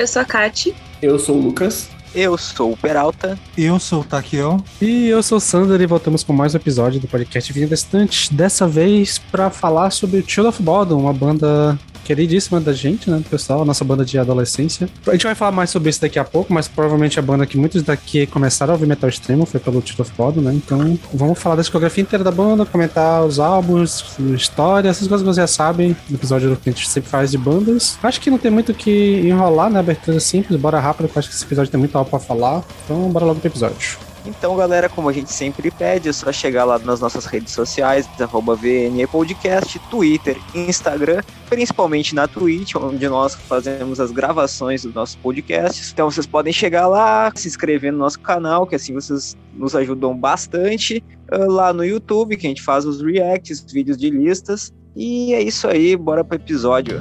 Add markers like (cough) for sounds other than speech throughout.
Eu sou a Kati. Eu sou o Lucas. Eu sou o Peralta. Eu sou o Taquiel. E eu sou o Sander e voltamos com mais um episódio do podcast Vinha Distante. Dessa vez para falar sobre Chill of Bottom, uma banda queridíssima da gente, né, pessoal, nossa banda de adolescência. A gente vai falar mais sobre isso daqui a pouco, mas provavelmente a banda que muitos daqui começaram a ouvir metal extremo foi pelo Chill of né? Então, vamos falar da discografia inteira da banda, comentar os álbuns, história, essas coisas que vocês já sabem, no episódio que a gente sempre faz de bandas. Acho que não tem muito o que enrolar, né? Abertura simples, bora rápido, porque acho que esse episódio tem muito algo pra falar. Então, bora logo pro episódio. Então, galera, como a gente sempre pede, é só chegar lá nas nossas redes sociais, arroba VNE Podcast, Twitter, Instagram, principalmente na Twitch, onde nós fazemos as gravações dos nossos podcasts. Então, vocês podem chegar lá, se inscrever no nosso canal, que assim vocês nos ajudam bastante. Uh, lá no YouTube, que a gente faz os reacts, vídeos de listas. E é isso aí, bora pro episódio.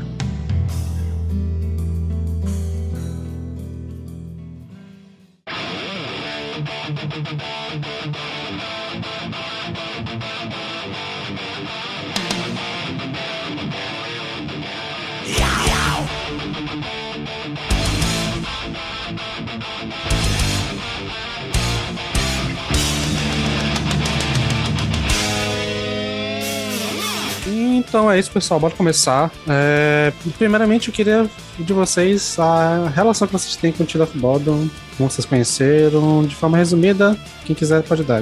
Então é isso, pessoal. Bora começar. É, primeiramente, eu queria de vocês a relação que vocês têm com o Chill of Bottom, como vocês conheceram, de forma resumida. Quem quiser pode dar.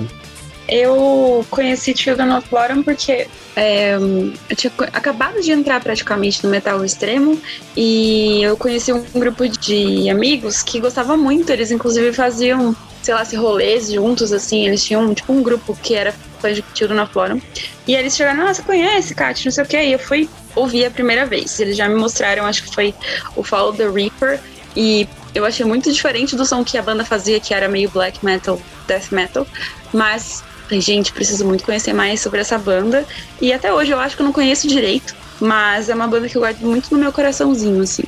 Eu conheci Children of Bottom porque é, eu tinha acabado de entrar praticamente no metal extremo e eu conheci um grupo de amigos que gostava muito. Eles, inclusive, faziam, sei lá, se rolês juntos, assim. Eles tinham tipo um grupo que era fã de Children of Bottom. E eles chegaram, nossa, conhece, Kat, não sei o que. E eu fui ouvir a primeira vez. Eles já me mostraram, acho que foi o Follow the Reaper. E eu achei muito diferente do som que a banda fazia, que era meio black metal, death metal. Mas Gente, preciso muito conhecer mais sobre essa banda. E até hoje eu acho que eu não conheço direito, mas é uma banda que eu guardo muito no meu coraçãozinho, assim.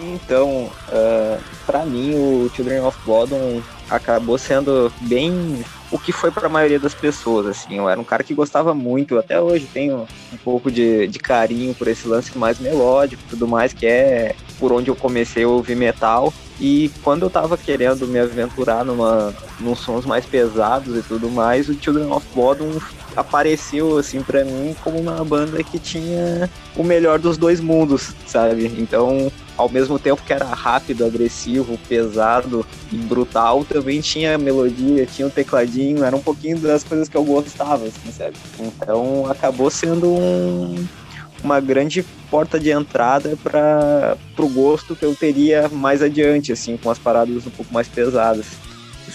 Então, uh, para mim, o Children of Bodom acabou sendo bem o que foi para a maioria das pessoas, assim. Eu era um cara que gostava muito, até hoje tenho um pouco de, de carinho por esse lance mais melódico tudo mais, que é por onde eu comecei a ouvir metal. E quando eu tava querendo me aventurar numa, nos sons mais pesados e tudo mais, o Children of Bodom apareceu assim para mim como uma banda que tinha o melhor dos dois mundos, sabe? Então, ao mesmo tempo que era rápido, agressivo, pesado e brutal, também tinha melodia, tinha um tecladinho, era um pouquinho das coisas que eu gostava, assim, sabe? Então, acabou sendo um uma grande porta de entrada para o gosto que eu teria mais adiante, assim, com as paradas um pouco mais pesadas.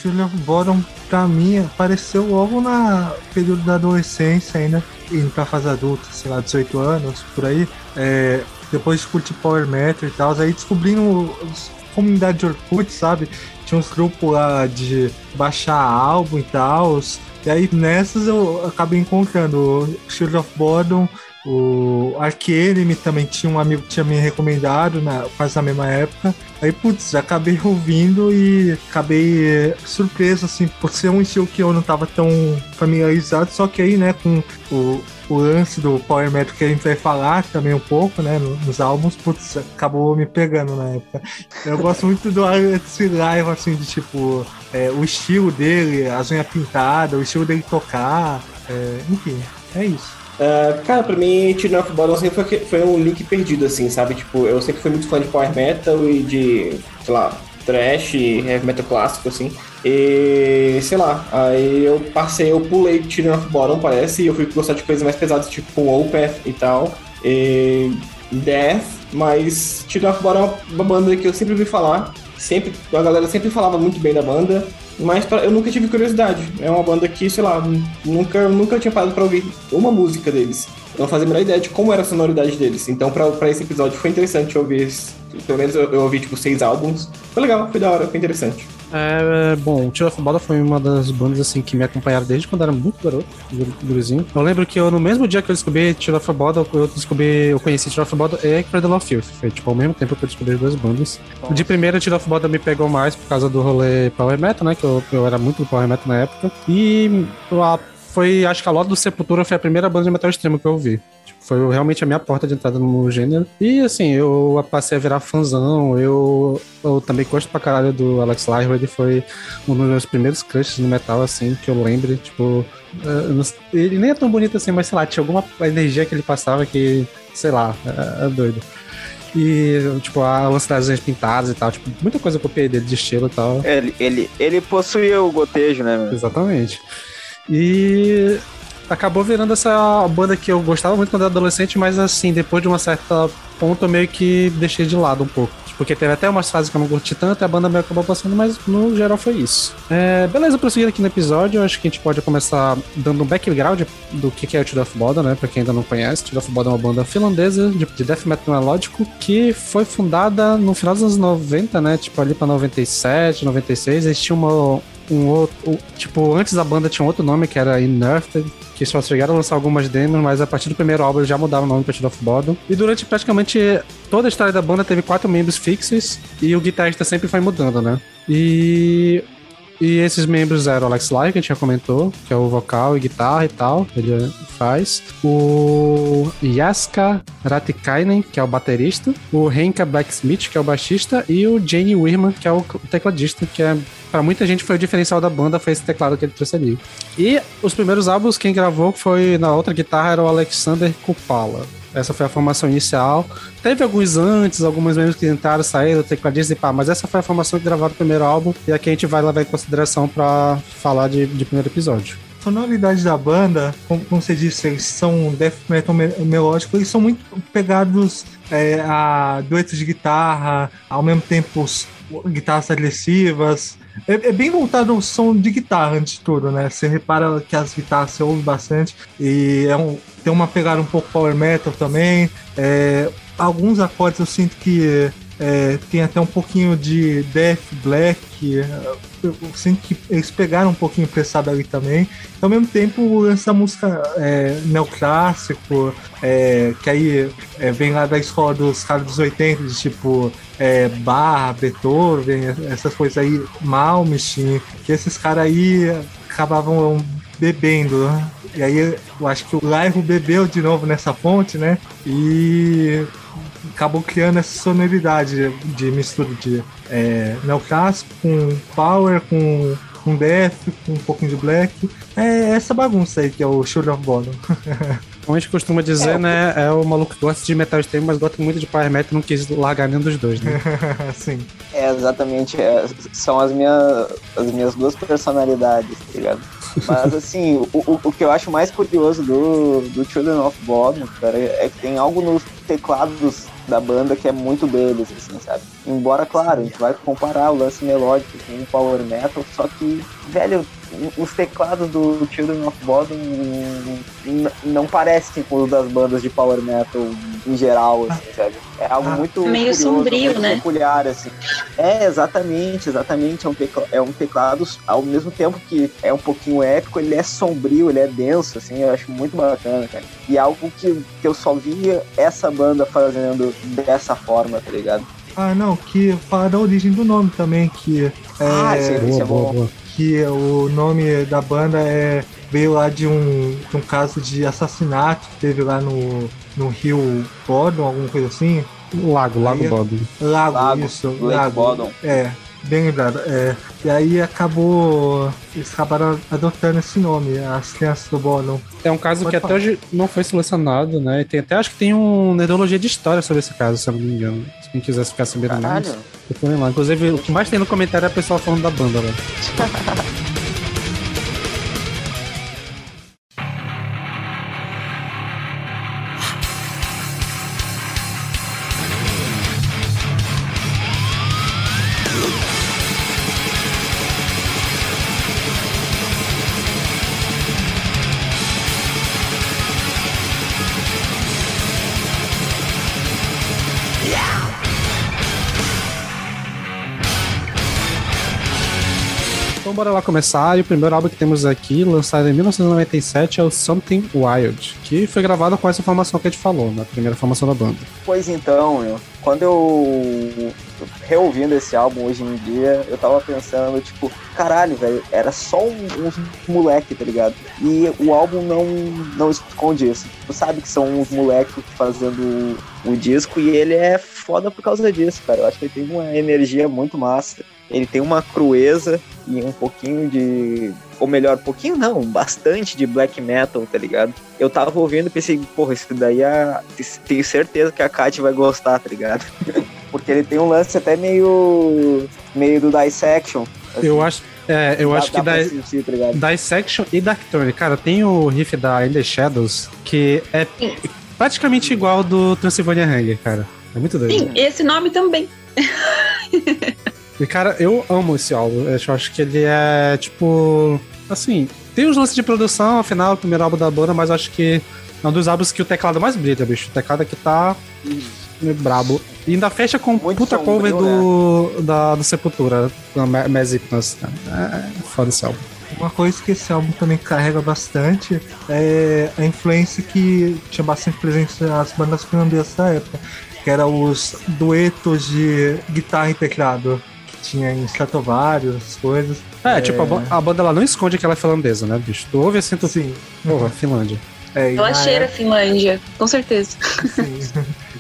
Julian Bottom, pra mim, apareceu logo na período da adolescência ainda, indo pra fase adulta, sei lá, 18 anos, por aí. É, depois curti Power Metal e tal, aí descobrindo comunidade de Orkut, sabe? Tinha uns grupos lá de baixar álbum e tal. E aí nessas eu acabei encontrando o Shield of Bottom, o Arcanime também tinha um amigo que tinha me recomendado na, quase na mesma época. Aí, putz, acabei (laughs) ouvindo e acabei é, surpreso, assim, por ser um estilo que eu não tava tão familiarizado. Só que aí, né, com o, o lance do Power Metal que a gente vai falar também um pouco, né, nos álbuns, putz, acabou me pegando na época. Eu gosto muito do Alex Live, assim, de tipo, é, o estilo dele, as unhas pintadas, o estilo dele tocar, é, enfim, é isso. Uh, cara, pra mim, Children of Bodom sempre foi, foi um link perdido, assim, sabe? Tipo, eu sempre fui muito fã de power metal e de, sei lá, trash, heavy metal clássico, assim. E, sei lá, aí eu passei, eu pulei Children of Bottom, parece, e eu fui gostar de coisas mais pesadas, tipo Opeth e tal, e Death, mas Children of Bottom é uma banda que eu sempre ouvi falar, sempre, a galera sempre falava muito bem da banda, mas pra, eu nunca tive curiosidade. É uma banda que, sei lá, nunca, nunca tinha parado pra ouvir uma música deles. eu não fazia a menor ideia de como era a sonoridade deles. Então, pra esse episódio foi interessante ouvir. Pelo menos eu, eu ouvi, tipo, seis álbuns. Foi legal, foi da hora, foi interessante. É, bom, o Tio of Boda foi uma das bandas assim que me acompanharam desde quando era muito garoto, gurizinho. Eu lembro que eu, no mesmo dia que eu descobri Tio of Boda, eu descobri, eu conheci Tio of Boda e Cradle of Filth. Foi tipo ao mesmo tempo que eu descobri as duas bandas. Nossa. De primeira, Tio of Boda me pegou mais por causa do rolê Power Metal, né? Que eu, eu era muito do Power Metal na época. E a, foi, acho que a Lorde do Sepultura foi a primeira banda de metal extremo que eu ouvi. Foi realmente a minha porta de entrada no gênero. E assim, eu passei a virar fãzão. Eu, eu também gosto pra caralho do Alex Lifewood. Ele foi um dos meus primeiros crushes no metal, assim, que eu lembre. Tipo, eh, ele nem é tão bonito assim, mas sei lá, tinha alguma energia que ele passava que, sei lá, é, é doido. E, tipo, a lance das pintadas e tal, tipo, muita coisa eu copiei dele de estilo e tal. Ele, ele, ele possuía o gotejo, né? Exatamente. E acabou virando essa banda que eu gostava muito quando era adolescente, mas assim, depois de uma certa ponto eu meio que deixei de lado um pouco. Porque teve até umas fases que eu não curti tanto e a banda meio acabou passando, mas no geral foi isso. É, beleza, prosseguir aqui no episódio, acho que a gente pode começar dando um background do que é o of Boda, né? Pra quem ainda não conhece, of Boda é uma banda finlandesa de, de death metal melódico que foi fundada no final dos anos 90, né? Tipo ali pra 97, 96. Eles tinham uma, um outro. Tipo, antes da banda tinha um outro nome que era Inerted, que só chegaram a lançar algumas demos, mas a partir do primeiro álbum já mudaram o nome para Shadow of Bottom. E durante praticamente toda a história da banda teve quatro membros fixos e o guitarrista sempre foi mudando, né? E e esses membros eram o Alex Live, que a gente já comentou, que é o vocal e guitarra e tal, ele faz. O Yaska Ratikainen, que é o baterista. O Henka Blacksmith, que é o baixista. E o Jane Wirman, que é o tecladista, que é para muita gente foi o diferencial da banda, foi esse teclado que ele trouxe ali. E os primeiros álbuns, quem gravou foi na outra guitarra era o Alexander Kupala. Essa foi a formação inicial. Teve alguns antes, algumas membros que tentaram sair do tecladista e pá, mas essa foi a formação que gravaram o primeiro álbum e aqui a gente vai levar em consideração para falar de, de primeiro episódio sonoridade da banda, como, como, você disse, eles são death metal me melódico, eles são muito pegados é, a duetos de guitarra, ao mesmo tempo guitarras agressivas, é, é, bem voltado ao som de guitarra, antes de tudo, né? Você repara que as guitarras você ouve bastante e é um, tem uma pegada um pouco power metal também. É, alguns acordes eu sinto que é, tem até um pouquinho de death black. Eu sinto que eles pegaram um pouquinho emprestado ali também. Ao mesmo tempo, essa música é, neoclássico, é, que aí é, vem lá da escola dos caras dos 80, de tipo é, Bach, Beethoven, essas coisas aí, Malmsteen, que esses caras aí acabavam bebendo. Né? E aí eu acho que o Lairo bebeu de novo nessa fonte, né? E acabou criando essa sonoridade de mistura de é, neoclássico com power, com, com death, com um pouquinho de black. É essa bagunça aí que é o Shoulder of Bottom. (laughs) Como a gente costuma dizer, é, né? É o maluco que gosta de metal extremo, mas gosta muito de power metal e não quis largar nenhum dos dois, né? (laughs) Sim. É, exatamente. É, são as minhas, as minhas duas personalidades, tá ligado? Mas (laughs) assim, o, o, o, que eu acho mais curioso do, do Children of Bodom, cara, é que tem algo nos teclados da banda que é muito deles, assim, sabe? Embora, claro, a gente vai comparar o lance melódico com o power metal, só que, velho, os teclados do Children of Bodom não parecem com os das bandas de power metal em geral, assim, sabe? É algo ah, muito meio curioso, sombrio, muito né? peculiar, assim. É, exatamente, exatamente. É um, teclado, é um teclado, ao mesmo tempo que é um pouquinho épico, ele é sombrio, ele é denso, assim, eu acho muito bacana, cara. E algo que, que eu só via essa banda fazendo dessa forma, tá ligado? Ah, não, que fala da origem do nome também, que é, ah, sim, isso é bom. Que o nome da banda é veio lá de um, de um caso de assassinato que teve lá no, no rio Bodom, alguma coisa assim. Lago, Lago Bodom. Lago, Lago, isso. Lake Lago. Bodom. É, bem lembrado. É, e aí acabou. Eles acabaram adotando esse nome, as crianças do Bodom. É um caso Pode que falar. até hoje não foi selecionado, né? E tem até acho que tem um neurologia de história sobre esse caso, se eu não me engano. Se quem quiser ficar sabendo mais, procurem lá. Inclusive, o que mais tem no comentário é o pessoal falando da banda, né? (laughs) bora lá começar. E o primeiro álbum que temos aqui, lançado em 1997, é o Something Wild, que foi gravado com essa formação que a gente falou, na primeira formação da banda. Pois então, eu, quando eu reouvindo esse álbum hoje em dia, eu tava pensando, tipo, caralho, velho, era só um, uns moleque, tá ligado? E o álbum não, não esconde isso. Tu sabe que são uns moleques fazendo o disco e ele é foda por causa disso, cara. Eu acho que ele tem uma energia muito massa. Ele tem uma crueza e um pouquinho de. Ou melhor, pouquinho não, bastante de black metal, tá ligado? Eu tava ouvindo e pensei, porra, isso daí é. Tenho certeza que a Kat vai gostar, tá ligado? (laughs) Porque ele tem um lance até meio. meio do dissection. Assim. Eu acho. É, eu dá, acho que da, sentir, tá Dissection e Darktone. Cara, tem o riff da In The Shadows que é praticamente igual ao do Transylvania Hanger, cara. É muito doido. Sim, esse nome também. E, cara, eu amo esse álbum. Eu acho que ele é, tipo. Assim, tem os lances de produção, afinal, é o primeiro álbum da banda, mas acho que é um dos álbuns que o teclado mais brilha, bicho. O teclado aqui tá. Meio brabo. E ainda fecha com Muito puta sombrio, cover do, né? da, do Sepultura, da Mass Hypnos. É, é foda esse álbum. Uma coisa que esse álbum também carrega bastante é a influência que tinha bastante presente nas bandas finlandesas da época, que eram os duetos de guitarra e teclado tinha em Stratovarius, essas coisas. É, é, tipo, a, a, banda ela não esconde que ela é finlandesa, né, bicho? Tu ouve assim, tu... Sim. Porra, Finlândia. É, ela cheira época... Finlândia, com certeza. Sim.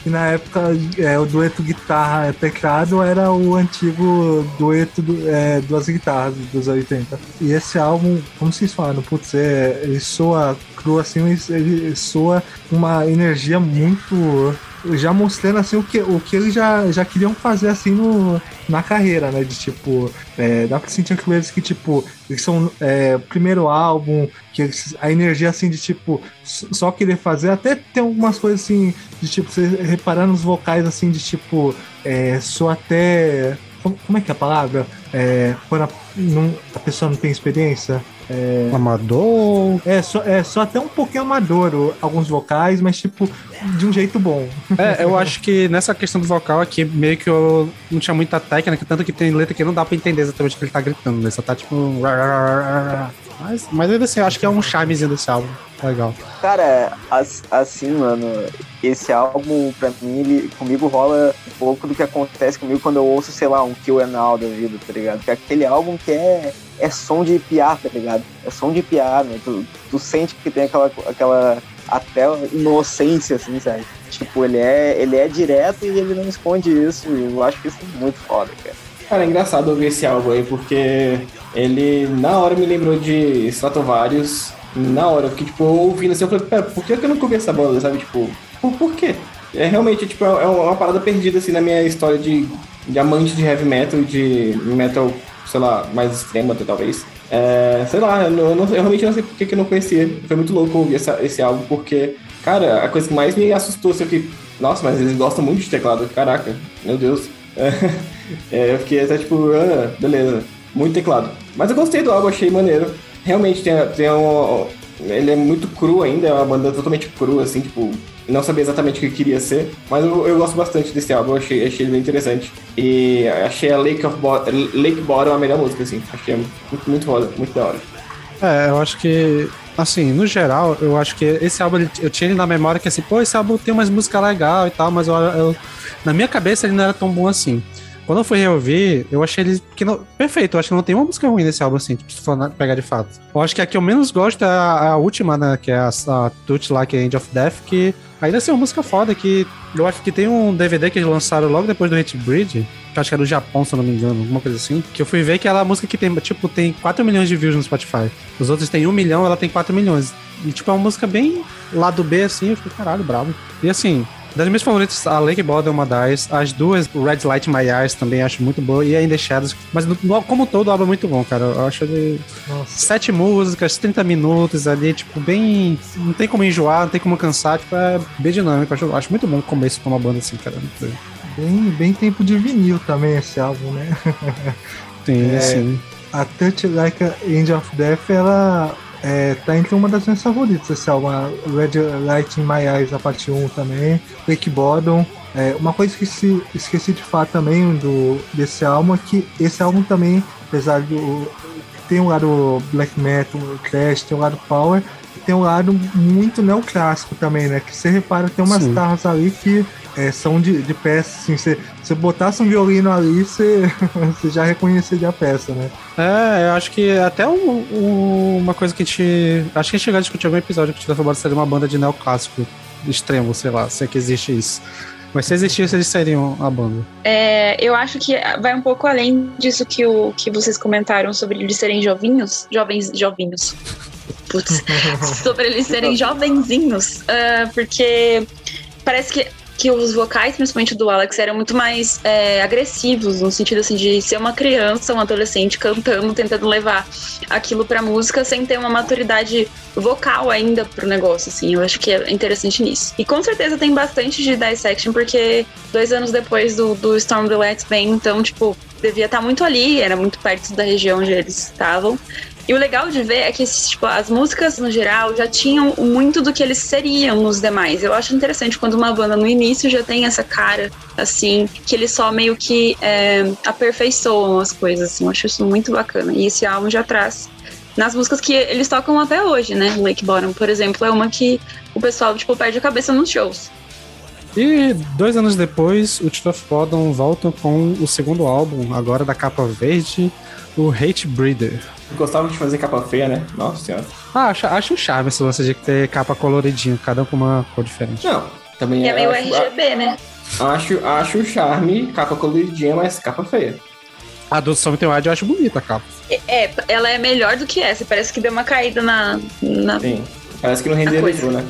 E na época, é, o dueto guitarra-teclado era o antigo dueto do, é, duas guitarras dos 80. E esse álbum, como vocês falaram, putz, é, ele soa cru assim, ele soa uma energia muito já mostrando assim o que, o que eles já, já queriam fazer assim no, na carreira, né? De tipo, é, dá pra sentir que eles que, tipo, eles são é, primeiro álbum, que eles, a energia assim de tipo, só querer fazer, até tem algumas coisas assim, de tipo, você reparando os vocais assim, de tipo, é, só até. Como, como é que é a palavra? É, quando a, não, a pessoa não tem experiência. É... Amador? É só, é só até um pouquinho amador alguns vocais, mas tipo, de um jeito bom. É, eu acho que nessa questão do vocal aqui, meio que eu não tinha muita técnica, tanto que tem letra que não dá pra entender exatamente o que ele tá gritando, né? Só tá tipo. Mas, mas ainda assim, eu acho que é um charmezinho desse álbum. Legal. Cara, assim, mano, esse álbum, pra mim, ele, comigo rola um pouco do que acontece comigo quando eu ouço, sei lá, um Kill and All da vida, tá ligado? Que é aquele álbum que é é som de piar, tá ligado? É som de piar, né? Tu, tu sente que tem aquela, aquela até inocência, assim, sabe? Tipo, ele é, ele é direto e ele não esconde isso. E eu acho que isso é muito foda, cara. Cara, é engraçado ouvir esse álbum aí, porque ele na hora me lembrou de Stratovarius. Na hora, porque, tipo, ouvindo assim, eu falei, pera, por que eu não ouvi essa banda, sabe? Tipo, por, por quê? É realmente, tipo, é uma parada perdida, assim, na minha história de, de amante de heavy metal de metal sei lá, mais extrema talvez. É, sei lá, eu, não, eu, realmente não sei porque que eu não conhecia. Foi muito louco ouvir essa, esse álbum, porque, cara, a coisa que mais me assustou assim, que, nossa, mas eles gostam muito de teclado, caraca, meu Deus. (laughs) É, eu fiquei até tipo, ah, beleza, muito teclado. Mas eu gostei do álbum, achei maneiro. Realmente tem, tem um. Ele é muito cru ainda, é uma banda totalmente crua, assim, tipo, não sabia exatamente o que queria ser, mas eu, eu gosto bastante desse álbum, achei, achei ele bem interessante. E achei a Lake, of Bo Lake Bottom a melhor música, assim. Achei muito, muito foda, muito da hora. É, eu acho que, assim, no geral, eu acho que esse álbum, eu tinha ele na memória que assim, pô, esse álbum tem umas músicas legais e tal, mas eu, eu, na minha cabeça ele não era tão bom assim. Quando eu fui reouvir, eu achei ele que não, perfeito. Eu acho que não tem uma música ruim nesse álbum, assim, tipo, se for pegar de fato. Eu acho que a que eu menos gosto é a, a última, né? Que é a, a Touch Like End of Death, que ainda assim é uma música foda. Que eu acho que tem um DVD que eles lançaram logo depois do Hate Bridge, que acho que é do Japão, se eu não me engano, alguma coisa assim. Que eu fui ver que ela é a música que tem, tipo, tem 4 milhões de views no Spotify. Os outros têm 1 milhão, ela tem 4 milhões. E, tipo, é uma música bem lado B, assim. Eu fiquei, caralho, bravo. E assim, das minhas favoritas, a Lake Ball é uma das. As duas, o Red Light My Eyes também acho muito boa. E a In The Shadows. Mas no, como todo, o álbum é muito bom, cara. Eu acho ele. Nossa. Sete músicas, 30 minutos ali, tipo, bem. Não tem como enjoar, não tem como cansar. Tipo, é bem dinâmico. Acho, acho muito bom o começo pra uma banda assim, cara. Bem, bem tempo de vinil também esse álbum, né? Sim, (laughs) é, sim. A Touch Like a End of Death, ela é, tá entre uma das minhas favoritas esse álbum. Red Light in My Eyes, a parte 1 também. Wake Bottom. É, uma coisa que se, esqueci de falar também do, desse álbum é que esse álbum também, apesar de tem um lado black metal, trash, tem um lado power, tem um lado muito neoclássico também, né? Que você repara, tem umas Sim. guitarras ali que é, são de, de peças, assim, você, você botasse um violino ali, você, você (laughs) já reconheceria a peça, né? É, eu acho que até um- um- uma coisa que a gente. Acho que a gente chegou a discutir algum episódio que Tita Fabora seria uma banda de neoclássico extremo, sei lá, se é que existe isso. Mas se existisse, eles seriam a banda. É, eu acho que vai um pouco além disso que, o, que vocês comentaram sobre eles serem jovinhos. Jovens, jovinhos. Putz. (laughs) sobre eles serem jovenzinhos. ah, porque parece que, que os vocais, principalmente do Alex, eram muito mais é, agressivos, no sentido assim de ser uma criança, um adolescente cantando, tentando levar aquilo pra música sem ter uma maturidade vocal ainda pro negócio, assim. Eu acho que é interessante nisso. E com certeza tem bastante de dissection, porque dois anos depois do, do Storm the Lights vem, então, tipo, devia estar muito ali, era muito perto da região onde eles estavam. E o legal de ver é que tipo, as músicas, no geral, já tinham muito do que eles seriam nos demais. Eu acho interessante quando uma banda no início já tem essa cara, assim, que eles só meio que é, aperfeiçoam as coisas, assim. Eu acho isso muito bacana. E esse álbum já traz nas músicas que eles tocam até hoje, né? Lake Bottom, por exemplo, é uma que o pessoal, tipo, perde a cabeça nos shows. E dois anos depois, o Tito of volta com o segundo álbum, agora da capa verde, o Hate Breeder. Gostava de fazer capa feia, né? Nossa senhora. Ah, acho, acho um charme esse lance de ter capa coloridinho, cada um com uma cor diferente. Não, também E é meio acho, RGB, né? acho, acho o charme, capa coloridinha, mas capa feia. A do Something Wild eu acho bonita a capa. É, ela é melhor do que essa. Parece que deu uma caída na. na... Sim. Parece que não renderizou, né?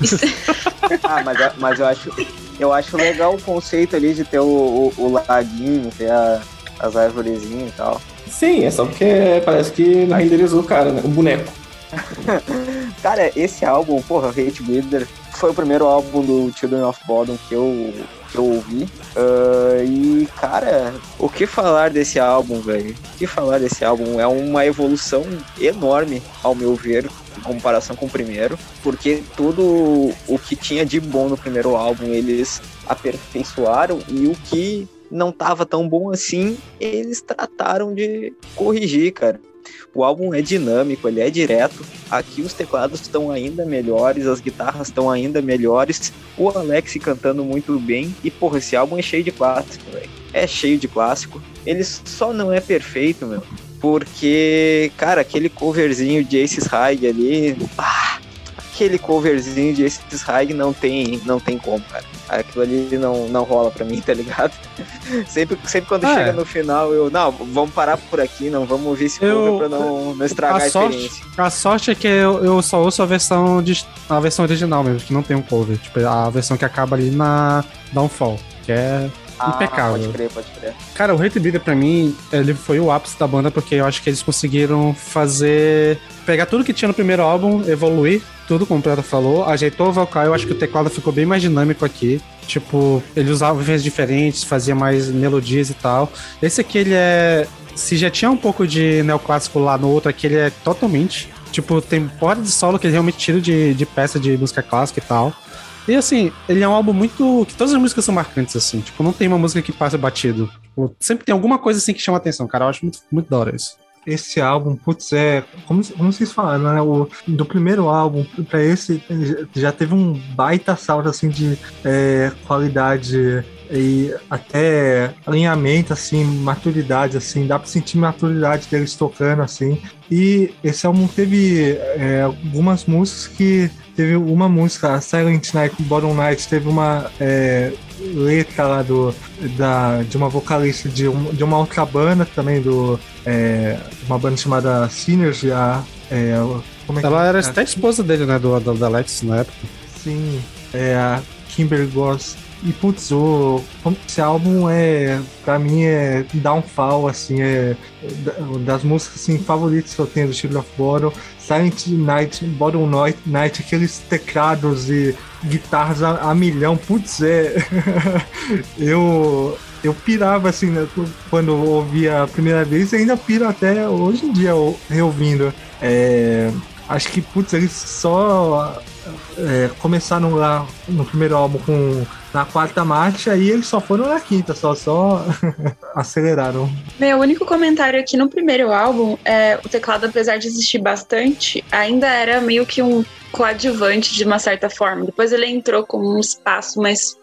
(laughs) Ah, mas, eu- mas eu acho eu acho legal o conceito ali de ter o, o, o laguinho, ter a- as arvorezinhas e tal. Sim, é só porque parece que renderizou o cara, né? O boneco. (laughs) Cara, esse álbum, porra, Hate Breeder, foi o primeiro álbum do Children of Bodom que eu, que eu ouvi. Ah, e, cara, o que falar desse álbum, velho? O que falar desse álbum? É uma evolução enorme, ao meu ver, em comparação com o primeiro, porque tudo o que tinha de bom no primeiro álbum eles aperfeiçoaram e o que não tava tão bom assim, eles trataram de corrigir, cara. O álbum é dinâmico, ele é direto. Aqui os teclados estão ainda melhores, as guitarras estão ainda melhores. O Alex cantando muito bem. E, porra, esse álbum é cheio de clássico, velho. É cheio de clássico. Ele só não é perfeito, meu. Porque, cara, aquele coverzinho de Aces High ali. ah, aquele coverzinho de Aces High não tem, não tem como, cara. Aquilo ali não, não rola pra mim, (laughs) tá ligado? sempre, sempre quando Ah, chega é. no final, eu. Não, vamos parar por aqui, não vamos ouvir esse Eu- cover pra não, não estragar a, a sorte, experiência. a sorte é que eu, eu só ouço a versão, de, a versão original mesmo, que não tem um cover. Tipo, a versão que acaba ali na Downfall, que é impecável. Pode crer, pode crer. Cara, o Hate Breeder pra mim, ele foi o ápice da banda porque eu acho que eles conseguiram fazer. pegar tudo que tinha no primeiro álbum, evoluir tudo, como o Prata falou, ajeitou o vocal. Eu acho que o teclado ficou bem mais dinâmico aqui. Tipo, ele usava vezes diferentes, fazia mais melodias e tal. Esse aqui, ele é. Se já tinha um pouco de neoclássico lá no outro, aqui ele é totalmente. Tipo, tem porra de solo que ele realmente tira de, de peça de música clássica e tal. E assim, ele é um álbum muito. que todas as músicas são marcantes, assim. Tipo, não tem uma música que passa batido. Tipo, sempre tem alguma coisa assim que chama atenção, cara. Eu acho muito, muito da hora isso. Esse álbum, putz, é. Como, como vocês falaram, né? O, do primeiro álbum pra esse já teve um baita salto assim de é, qualidade e até alinhamento, assim, maturidade, assim, dá pra sentir maturidade deles tocando, assim. E esse álbum teve é, algumas músicas que teve uma música, a Silent Night, Bottom Night, teve uma é, letra lá do, da, de uma vocalista de, um, de uma outra banda também, do, é, uma banda chamada Synergy. A, é, como é que Ela era é? até esposa dele, né? Do, do, do Alex na época. Sim, é a Kimber Goss. E putz, o, esse álbum é, pra mim, é downfall, assim, é da- das músicas assim, favoritas que eu tenho do Children of Bottom. Silent Night, Bottom Night, Night, aqueles teclados e guitarras a, a milhão, putz, é. (laughs) eu. Eu pirava assim, né, quando ouvia a primeira vez e ainda piro até hoje em dia reouvindo. É, acho que, putz, eles só é, começaram lá no primeiro álbum com na quarta marcha e eles só foram na quinta, só, só (laughs) aceleraram. Meu único comentário aqui no primeiro álbum é o teclado, apesar de existir bastante, ainda era meio que um coadjuvante de uma certa forma. Depois ele entrou como um espaço mais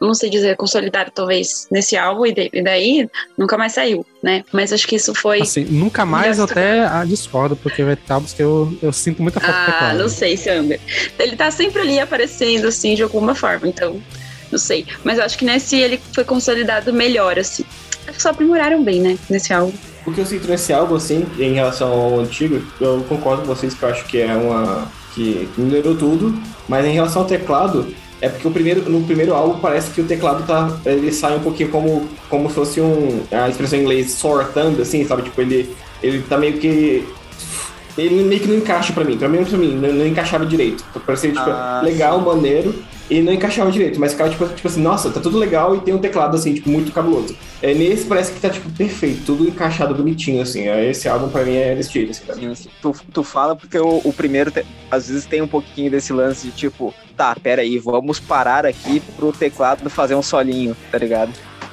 não sei dizer, consolidado talvez nesse álbum e, de, e daí nunca mais saiu, né? Mas acho que isso foi. Assim, nunca mais eu até ah, discordo, porque vai ter álbuns que eu, eu sinto muita falta ah, do teclado. não sei, Sander. Ele tá sempre ali aparecendo, assim, de alguma forma, então, não sei. Mas eu acho que nesse ele foi consolidado melhor, assim. Acho que só aprimoraram bem, né, nesse álbum. O que eu sinto nesse álbum, assim, em relação ao antigo, eu concordo com vocês que eu acho que é uma. que melhorou tudo, mas em relação ao teclado, é porque o primeiro, no primeiro álbum parece que o teclado tá. Ele sai um pouquinho como, como se fosse um. A expressão em inglês sortando, assim, sabe? Tipo, ele, ele tá meio que. Ele meio que não encaixa pra mim. Pra mim, pra mim, não, não encaixava direito. Parecia, tipo, ah, legal, sim. maneiro e não encaixava direito, mas ficava tipo, tipo assim, nossa, tá tudo legal e tem um teclado assim, tipo, muito cabuloso. É, nesse parece que tá, tipo, perfeito, tudo encaixado bonitinho, assim. É, esse álbum pra mim é desse jeito, assim, Sim, tu, tu fala porque o, o primeiro, te, às vezes, tem um pouquinho desse lance de tipo, tá, pera aí, vamos parar aqui pro teclado fazer um solinho, tá ligado?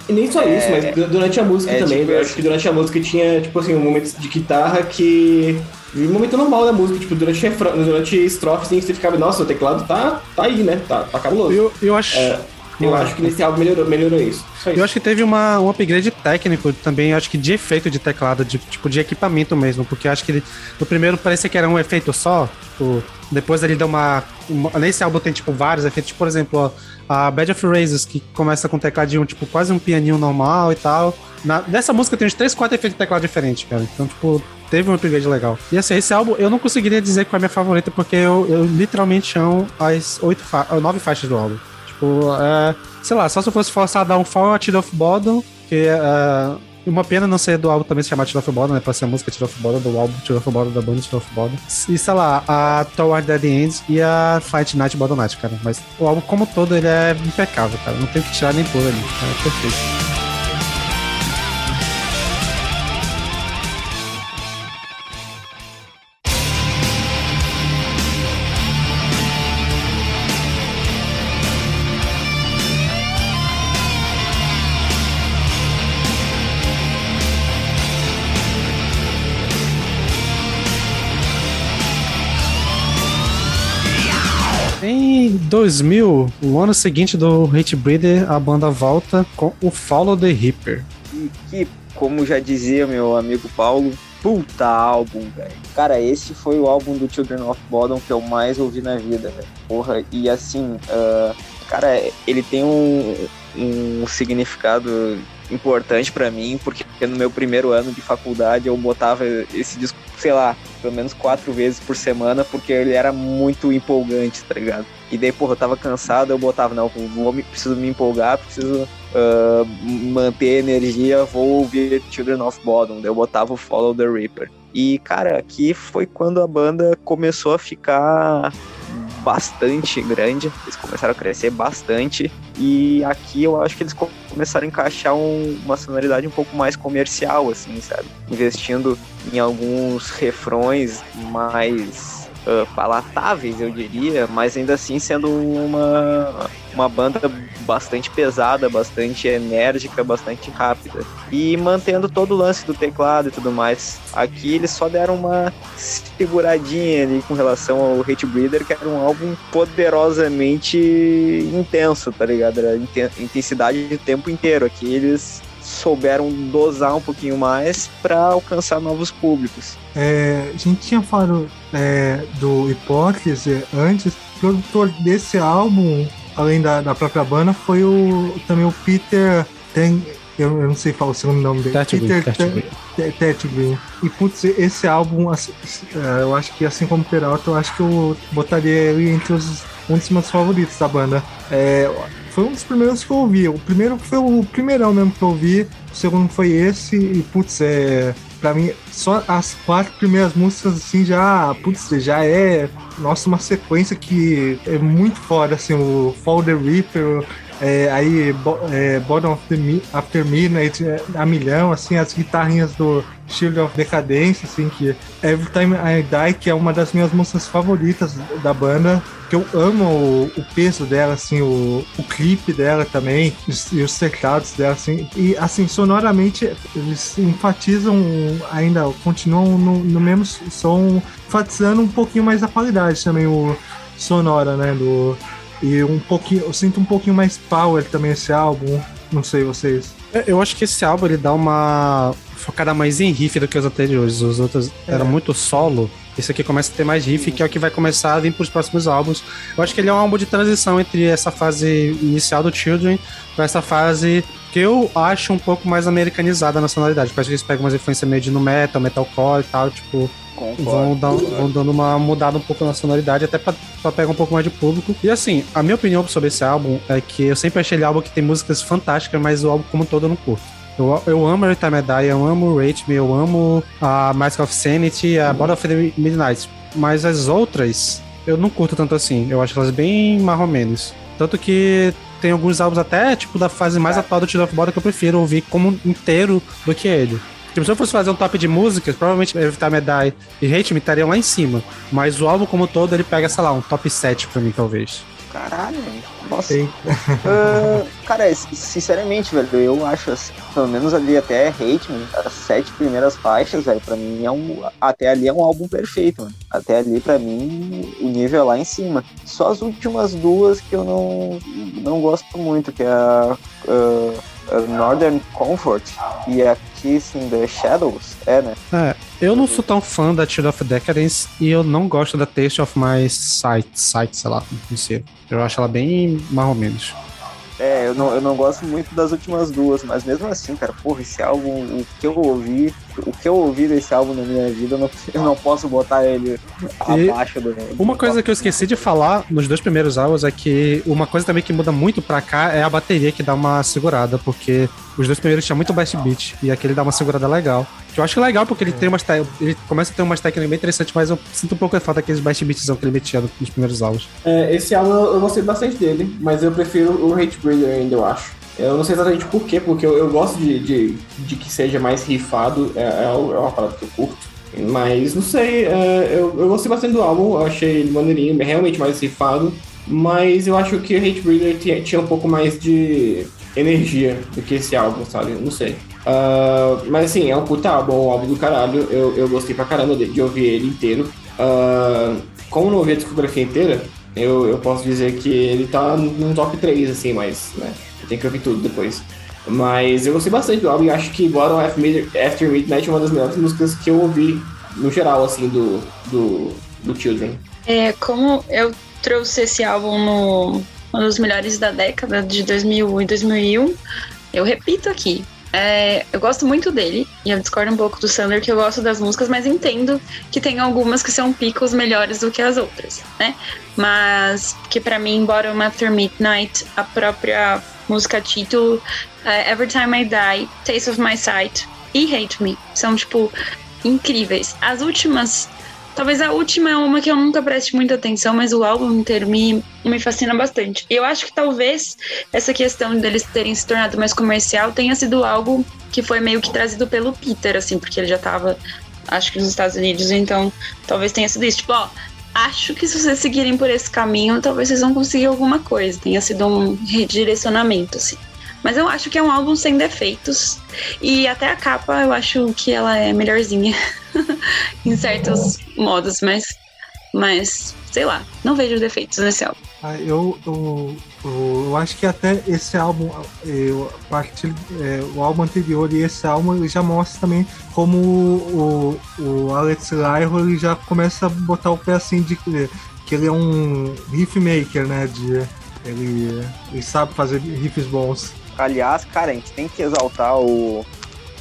E nem só é, isso, mas durante a música é, também. Tipo, acho que durante a música tinha, tipo assim, um momento de guitarra que um momento normal da música, tipo, durante, refrão, durante estrofes, assim, você ficava, nossa, o teclado tá, tá aí, né? Tá, tá cabuloso. Eu, eu acho. É, eu acho que nesse álbum melhorou, melhorou isso. isso. Eu acho que teve uma, um upgrade técnico também, acho que de efeito de teclado, de, tipo, de equipamento mesmo, porque acho que ele, no primeiro parecia que era um efeito só, tipo, depois ele deu uma, uma, Nesse álbum tem, tipo, vários efeitos, tipo, por exemplo, a Bad of Razors, que começa com tecladinho, tipo, quase um pianinho normal e tal. Na, nessa música tem uns 3, 4 efeitos de teclado diferentes, cara. Então, tipo, teve um upgrade legal. E assim, esse álbum eu não conseguiria dizer qual é a minha favorita, porque eu, eu literalmente amo as oito fa nove faixas do álbum. Tipo, é, sei lá, só se eu fosse forçar a dar um Fall a Tido of Bottom, que é. Uma pena não ser do álbum também se chamar Tido of Bottom, né? Pra ser a música Tido of Bottom, do álbum Tido of Bottom, da banda Tido of Bottom. E sei lá, a Toward Dead Ends e a Fight Night Bottom Night, cara. Mas o álbum como todo ele é impecável, cara. Não tem que tirar nem pôr ali. É perfeito. 2000, o ano seguinte do Hate Breeder, a banda volta com o Follow the Reaper. E que, como já dizia meu amigo Paulo, puta álbum, velho. Cara, esse foi o álbum do Children of Bodom que eu mais ouvi na vida, velho. Porra, e assim, uh, cara, ele tem um, um significado importante para mim, porque no meu primeiro ano de faculdade eu botava esse disco, sei lá, pelo menos quatro vezes por semana, porque ele era muito empolgante, tá ligado? E daí, porra, eu tava cansado, eu botava, não, vou, preciso me empolgar, preciso uh, manter energia, vou ouvir Children of Bodom, daí eu botava o Follow the Reaper. E, cara, aqui foi quando a banda começou a ficar bastante grande, eles começaram a crescer bastante e aqui eu acho que eles começaram a encaixar um, uma sonoridade um pouco mais comercial, assim, sabe? Investindo em alguns refrões mais uh, palatáveis, eu diria, mas ainda assim sendo uma, uma banda bastante pesada, bastante enérgica, bastante rápida. E mantendo todo o lance do teclado e tudo mais. Aqui eles só deram uma seguradinha ali com relação ao Hate Breeder, que era um álbum poderosamente intenso, tá ligado? Era intensidade o tempo inteiro. Aqui eles souberam dosar um pouquinho mais para alcançar novos públicos. É, a gente tinha falado é, do Hipótese antes, o produtor desse álbum, além da, da própria banda, foi o, também o Peter Ten, eu, eu, não sei falar o segundo nome dele. Peter Tetgren. E putz, esse álbum, assim, é, eu acho que assim como Peralta, eu acho que eu botaria ele entre os, um dos meus favoritos da banda. É, foi um dos primeiros que eu ouvi. O primeiro foi o primeirão mesmo que eu ouvi. O segundo foi esse. E, putz, é. Pra mim, só as quatro primeiras músicas, assim, já. Putz, já é. Nossa, uma sequência que é muito foda, assim. O Fall the Reaper, é, aí é, Bottom After Midnight, é, a milhão, assim, as guitarrinhas do, Shield of Decadence, assim, que Every Time I Die, que é uma das minhas músicas favoritas da banda, que eu amo o, o peso dela, assim, o, o clipe dela também, e os teclados dela, assim, e assim, sonoramente eles enfatizam ainda, continuam no, no mesmo som, enfatizando um pouquinho mais a qualidade também, o sonora, né, do... E um pouquinho, eu sinto um pouquinho mais power também esse álbum, não sei vocês. É, Eu acho que esse álbum ele dá uma focada mais em riff do que os anteriores. Os outros É. eram muito solo. Esse aqui começa a ter mais riff, que é o que vai começar a vir pros próximos álbuns. Eu acho que ele é um álbum de transição entre essa fase inicial do Children com essa fase que eu acho um pouco mais americanizada na sonoridade. Parece que eles pegam umas influências meio de no metal, metalcore e tal, tipo. Vão, dar- vão dando uma mudada um pouco na sonoridade, até pra, pra pegar um pouco mais de público. E assim, a minha opinião sobre esse álbum é que eu sempre achei ele álbum que tem músicas fantásticas, mas o álbum como um todo eu não curto. Eu, eu amo Every Time Die, eu amo Rate Me, eu amo a Mask of Sanity, a Bottle of the Midnight. Mas as outras, eu não curto tanto assim. Eu acho elas bem marromenos. Tanto que tem alguns álbuns até, tipo, da fase mais atual do Tiro of Bottle que eu prefiro ouvir como inteiro do que ele. Tipo, se eu fosse fazer um top de músicas, provavelmente Every Time I Die e Hate Me estariam lá em cima. Mas o álbum como um todo, ele pega, sei lá, um top 7 pra mim, talvez. Caralho, nossa. Ah, cara, s- sinceramente, velho, eu acho, assim, pelo menos ali até Hate Me, as sete primeiras faixas, velho, pra mim é um. Até ali é um álbum perfeito, mano. Até ali, pra mim, o nível é lá em cima. Só as últimas duas que eu não, não gosto muito, que é a. a Northern Comfort e a Kiss in the Shadows, é, né? É, eu não sou tão fã da Tear of Decadence e eu não gosto da Taste of My Sight, Sight sei lá, não sei. Eu acho ela bem mais ou menos. É, eu não, eu não gosto muito das últimas duas, mas mesmo assim, cara, porra, esse álbum, o que eu ouvi, o que eu ouvi desse álbum na minha vida, eu não, eu não posso botar ele E abaixo do. Uma coisa que eu esqueci de falar nos dois primeiros álbuns é que uma coisa também que muda muito pra cá é a bateria que dá uma segurada, porque os dois primeiros tinha muito bass beat e aquele dá uma segurada legal. Eu acho legal porque ele tem umas ele começa a ter umas técnicas bem interessantes, mas eu sinto um pouco a falta daqueles bass beats que ele metia nos primeiros álbuns. É, esse álbum eu, gostei bastante dele, mas eu prefiro o Hate Breeder ainda, eu acho. Eu não sei exatamente por quê, porque eu, eu gosto de, de, de que seja mais rifado, é, é, é uma parada que eu curto. Mas não sei, é, eu, eu gostei bastante do álbum, eu achei ele maneirinho, realmente mais rifado. Mas eu acho que o Hate Breeder tinha, tinha um pouco mais de energia do que esse álbum, sabe? Não sei. Ah, mas assim, é um puta álbum, um álbum do caralho. Eu, eu gostei pra caramba de, de ouvir ele inteiro. Ah, como não ouvi a discografia inteira, eu, eu posso dizer que ele tá num top 3, assim, mas, né? Tenho que ouvir tudo depois. Mas eu gostei bastante do álbum e acho que Bottom After Midnight é uma das melhores músicas que eu ouvi no geral, assim, do, do, do Children. É, como eu trouxe esse álbum no um dos melhores da década de 2000 e 2001, eu repito aqui. É, eu gosto muito dele, e eu discordo um pouco do Sander que eu gosto das músicas, mas entendo que tem algumas que são picos melhores do que as outras, né? Mas que pra mim, Bottom After Midnight, a própria música título, é, Every Time I Die, Taste of My Sight e Hate Me são, tipo, incríveis. As últimas Talvez a última é uma que eu nunca preste muita atenção, mas o álbum inteiro me, me fascina bastante. Eu acho que talvez essa questão deles terem se tornado mais comercial tenha sido algo que foi meio que trazido pelo Peter, assim, porque ele já tava, acho que nos Estados Unidos, então talvez tenha sido isso. Tipo, ó, acho que se vocês seguirem por esse caminho, talvez vocês vão conseguir alguma coisa. Tenha sido um redirecionamento, assim. Mas eu acho que é um álbum sem defeitos. E até a capa eu acho que ela é melhorzinha. (laughs) em certos modos, mas. Mas, sei lá, não vejo defeitos nesse álbum. Ah, eu, eu, eu, acho que até esse álbum, eu, a partir, é, o álbum anterior e esse álbum já mostra também como o, o Alex Lyro ele já começa a botar o pé assim de que ele é um riff maker, né? De, ele, ele sabe fazer riffs bons. Aliás, cara, a gente tem que exaltar o,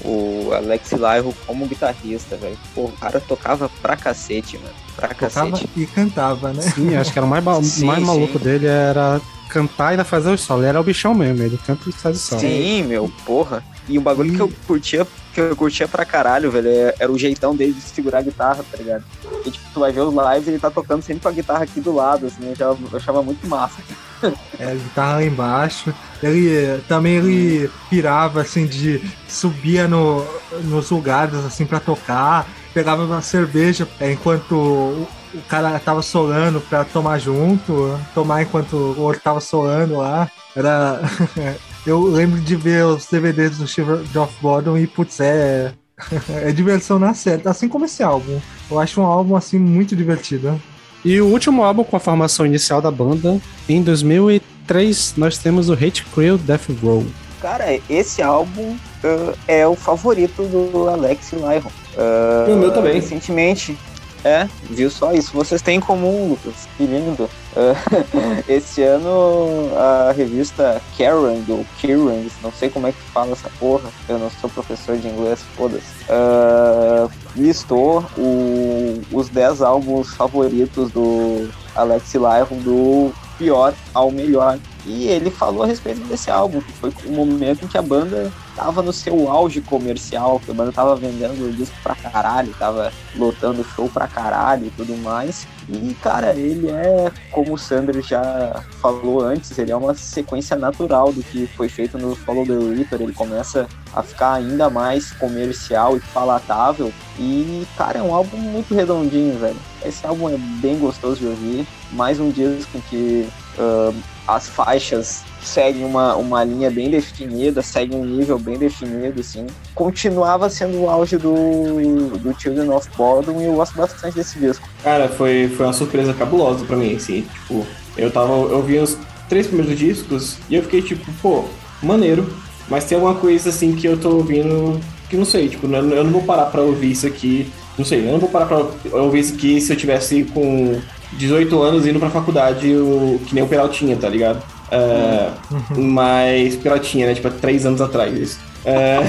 o Alex Lyro como guitarrista, velho. Pô, o cara tocava pra cacete, mano. Pra Tocava cacete. e cantava, né? Sim, acho que era o mais, ba- (laughs) Sim, mais sim. maluco dele era cantar e ainda fazer o solo. Ele era o bichão mesmo, ele canta e faz o solo. Sim, meu, porra. E um bagulho que eu curtia, que eu curtia pra caralho, velho, é- era o jeitão dele de segurar a guitarra, tá ligado? E tipo, tu vai ver os lives ele tá tocando sempre com a guitarra aqui do lado, assim, eu achava, eu achava muito massa. É, a guitarra lá embaixo. Ele também ele pirava assim de subia no, nos lugares assim para tocar, pegava uma cerveja é, enquanto o, o cara tava solando pra tomar junto, tomar enquanto o outro tava solando lá. Era (laughs) eu lembro de ver os DVDs do Shiver of Bottom e putz, é (laughs) é diversão na certa, assim como esse álbum. Eu acho um álbum assim muito divertido. E o último álbum com a formação inicial da banda, em 2003, nós temos o Hate Crew Death Row. Cara, esse álbum ah, é o favorito do Alex Lyron. E o meu também. Recentemente. É, viu só isso. Vocês têm em comum, Lucas. Que lindo. Ah, (laughs) esse ano a revista Karen, ou Kieran, não sei como é que fala essa porra. Eu não sou professor de inglês, foda-se. Ah, listou o- os 10 álbuns favoritos do Alex Lyron do pior ao melhor. E ele falou a respeito desse álbum, que foi o momento em que a banda tava no seu auge comercial, que a banda tava vendendo disco pra caralho, tava lotando show pra caralho e tudo mais. E, cara, ele é, como o Sandro já falou antes, ele é uma sequência natural do que foi feito no Follow the Reaper. Ele começa a ficar ainda mais comercial e palatável. E, cara, é um álbum muito redondinho, velho. Esse álbum é bem gostoso de ouvir. Mais um disco que ah, as faixas seguem uma, uma linha bem definida, seguem um nível bem definido, assim. Continuava sendo o auge do, do Children of Bodom e eu gosto bastante desse disco. Cara, foi, foi uma surpresa cabulosa pra mim, assim. Tipo, eu tava. Eu vi os três primeiros discos e eu fiquei tipo, pô, maneiro. Mas tem alguma coisa assim que eu tô ouvindo que não sei, tipo, eu não vou parar pra ouvir isso aqui. Não sei, eu não vou parar pra ouvir isso aqui se eu tivesse com 18 anos indo pra faculdade, o, que nem o Peraltinha, tá ligado? É, Mas Peraltinha, né? Tipo, há três anos atrás. Isso. É, (laughs)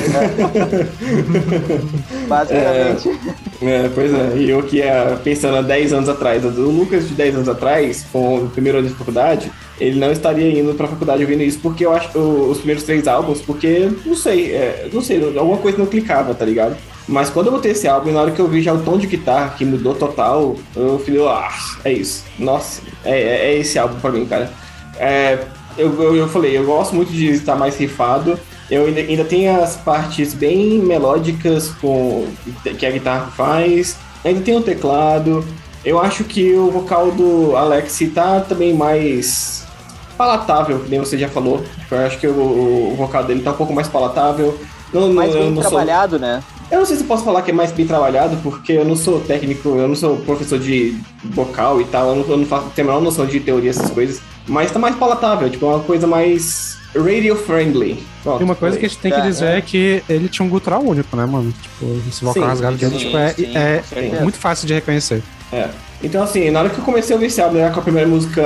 Basicamente. É, pois é, e eu que ia pensando há 10 anos atrás, o Lucas de 10 anos atrás, com o primeiro ano de faculdade, ele não estaria indo pra faculdade ouvindo isso, porque eu acho os primeiros três álbuns, porque, não sei, é, não sei, alguma coisa não clicava, tá ligado? Mas quando eu botei esse álbum, na hora que eu vi já o tom de guitarra, que mudou total, eu falei, ah, é isso. Nossa, é, é- é esse álbum pra mim, cara. É, eu, eu, eu falei, eu gosto muito de estar mais rifado. Eu ainda, ainda tenho as partes bem melódicas com que a guitarra faz. Ainda tem o teclado. Eu acho que o vocal do Alex tá também mais palatável, que nem você já falou. Eu acho que o, o vocal dele tá um pouco mais palatável. Não, Mais eu bem não sou- trabalhado, né? Eu não sei se eu posso falar que é mais bem trabalhado, porque eu não sou técnico, eu não sou professor de vocal e tal, eu não, eu não faço, tenho a menor noção de teoria, essas coisas. Mas tá mais palatável, tipo, é uma coisa mais radio-friendly. E uma coisa que a gente tem que É, dizer é que ele tinha um gutural único, né, mano? Tipo, esse vocal Sim, rasgado dele, tipo, é, sim, é muito fácil de reconhecer. É. Então, assim, na hora que eu comecei a ouvir esse álbum, né, com a primeira música,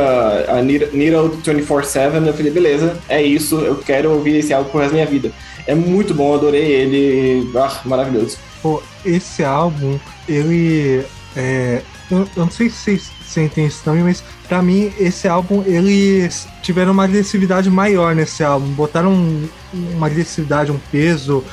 a Needle 24-7, eu falei, beleza, é isso, eu quero ouvir esse álbum pro resto da minha vida. É muito bom, adorei ele, ah, maravilhoso. Pô, esse álbum, ele. É, eu, eu não sei se vocês sentem isso também, mas pra mim, esse álbum, eles tiveram uma agressividade maior nesse álbum. Botaram um- uma agressividade, um peso,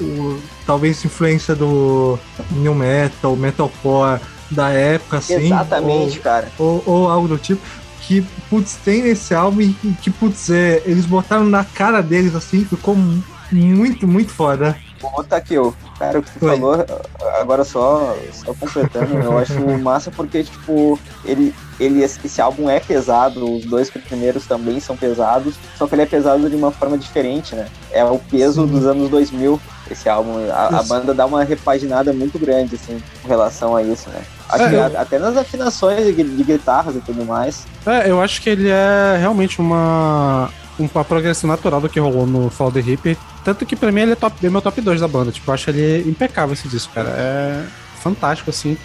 o- talvez influência do New Metal, Metalcore da época, assim. Exatamente, cara. ou, ou algo do tipo. Que, putz, tem nesse álbum e que, putz, é, eles botaram na cara deles, assim, ficou muito, muito foda. Vou botar aqui, ó. Cara, o que tu Oi. falou, agora só, só completando, eu acho massa porque, tipo, ele, ele, esse álbum é pesado, os dois primeiros também são pesados, só que ele é pesado de uma forma diferente, né? É o peso Sim. dos anos 2000, esse álbum. A, a banda dá uma repaginada muito grande, assim, com relação a isso, né? É, eu- a- até nas afinações de, de guitarras e tudo mais. É, eu acho que ele é realmente uma, uma progressão natural do que rolou no Fall the Hip. Tanto que pra mim ele é, top, meu top 2 da banda. Tipo, eu acho ele impecável esse disco, cara. É fantástico, assim.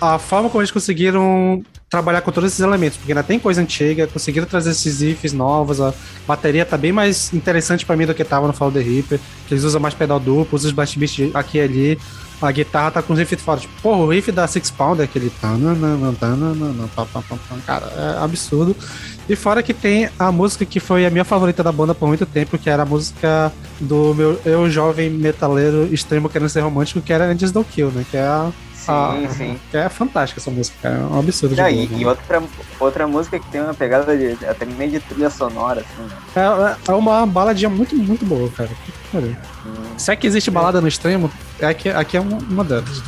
A forma como eles conseguiram trabalhar com todos esses elementos, porque ainda tem coisa antiga, conseguiram trazer esses riffs novos, a bateria tá bem mais interessante pra mim do que tava no Fall the Reaper, que eles usam mais pedal duplo, usam os blast beats aqui e ali, a guitarra tá com os riffs fora, tipo, porra, o riff da Six Pounder, aquele pá, cara, é absurdo. E fora que tem a música que foi a minha favorita da banda por muito tempo, que era a música do meu eu jovem metaleiro extremo querendo ser romântico, que era Antes do Kill, né? Que é a. Sim, a- sim. que é fantástica essa música. É um absurdo Não, boa, e, né? e outra, outra música que tem uma pegada de, até meio de trilha sonora, assim, né? É, é uma baladinha muito, muito boa, cara. Que pariu. Se é que existe balada no extremo, é aqui, aqui é uma, uma delas.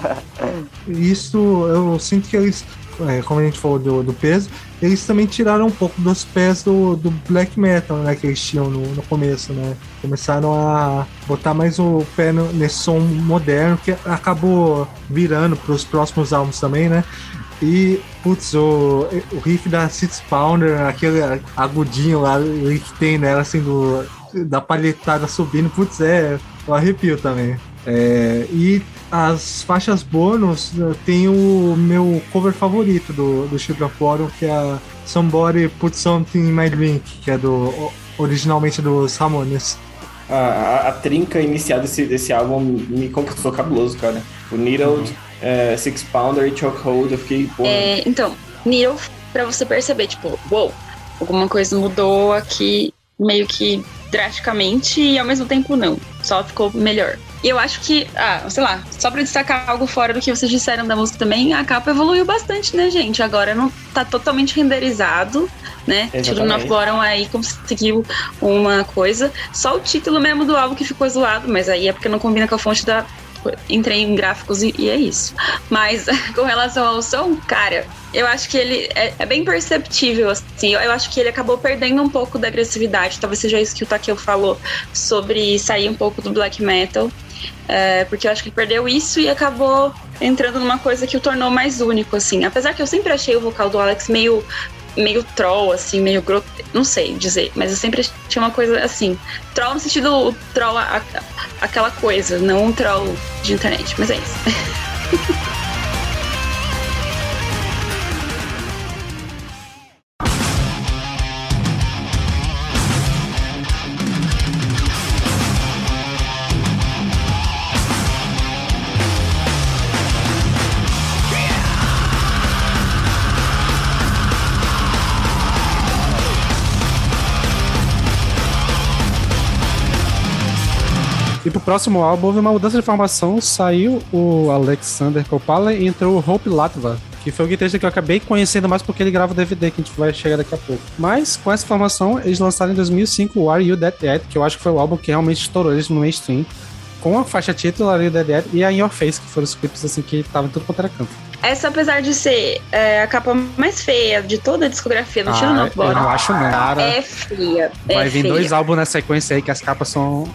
(laughs) Isso eu sinto que eles, é, como a gente falou do, do peso, eles também tiraram um pouco dos pés do, do black metal, né? Que eles tinham no, no começo, né? Começaram a botar mais o pé no- nesse som moderno que acabou virando para os próximos álbuns também, né? E, putz, o, o riff da Six Pounder, aquele agudinho lá que tem nela, assim, do, da palhetada subindo, putz, é um arrepio também. É, e as faixas bônus eh, tem o meu cover favorito do, do Children of Bottom, que é a Somebody Put Something in My Drink, que é do originalmente dos Ramones. A, a, a trinca inicial desse, desse álbum me conquistou cabuloso, cara. O Needled, é, Six Pounder e Chokehold, eu fiquei, porra. É, então, Needle, pra você perceber, tipo, uou, alguma coisa mudou aqui meio que drasticamente e ao mesmo tempo não. Só ficou melhor. E eu acho que, ah, sei lá, só pra destacar algo fora do que vocês disseram da música também, a capa evoluiu bastante, né, gente? Agora não tá totalmente renderizado, né? Children of Bottom aí conseguiu uma coisa. Só o título mesmo do álbum que ficou zoado, mas aí é porque não combina com a fonte da. Entrei em gráficos e, e é isso. Mas (laughs) com relação ao som, cara, eu acho que ele é, é bem perceptível, assim. Eu, eu acho que ele acabou perdendo um pouco da agressividade. Talvez seja isso que o Takeo falou sobre sair um pouco do black metal. É, porque eu acho que ele perdeu isso e acabou entrando numa coisa que o tornou mais único, assim. Apesar que eu sempre achei o vocal do Alex meio meio troll, assim, meio grote... Não sei dizer, mas eu sempre tinha uma coisa assim. Troll no sentido troll, a- a- aquela coisa, não um troll de internet, mas é isso. (laughs) próximo álbum houve uma mudança de formação, saiu o Alexander Kopala e entrou o Hope Latva, que foi o guitarrista que eu acabei conhecendo mais porque ele grava o DVD que a gente vai chegar daqui a pouco. Mas com essa formação, eles lançaram em 2005 o Are You Dead Yet, que eu acho que foi o álbum que realmente estourou eles no mainstream, com a faixa título Are You Dead Yet e a In Your Face, que foram os clipes assim que estavam em tudo quanto era canto. Essa, apesar de ser é, a capa mais feia de toda a discografia do Ah, of eu não acho não. Cara, é feia. vai é vir feia. dois álbuns na sequência aí que as capas são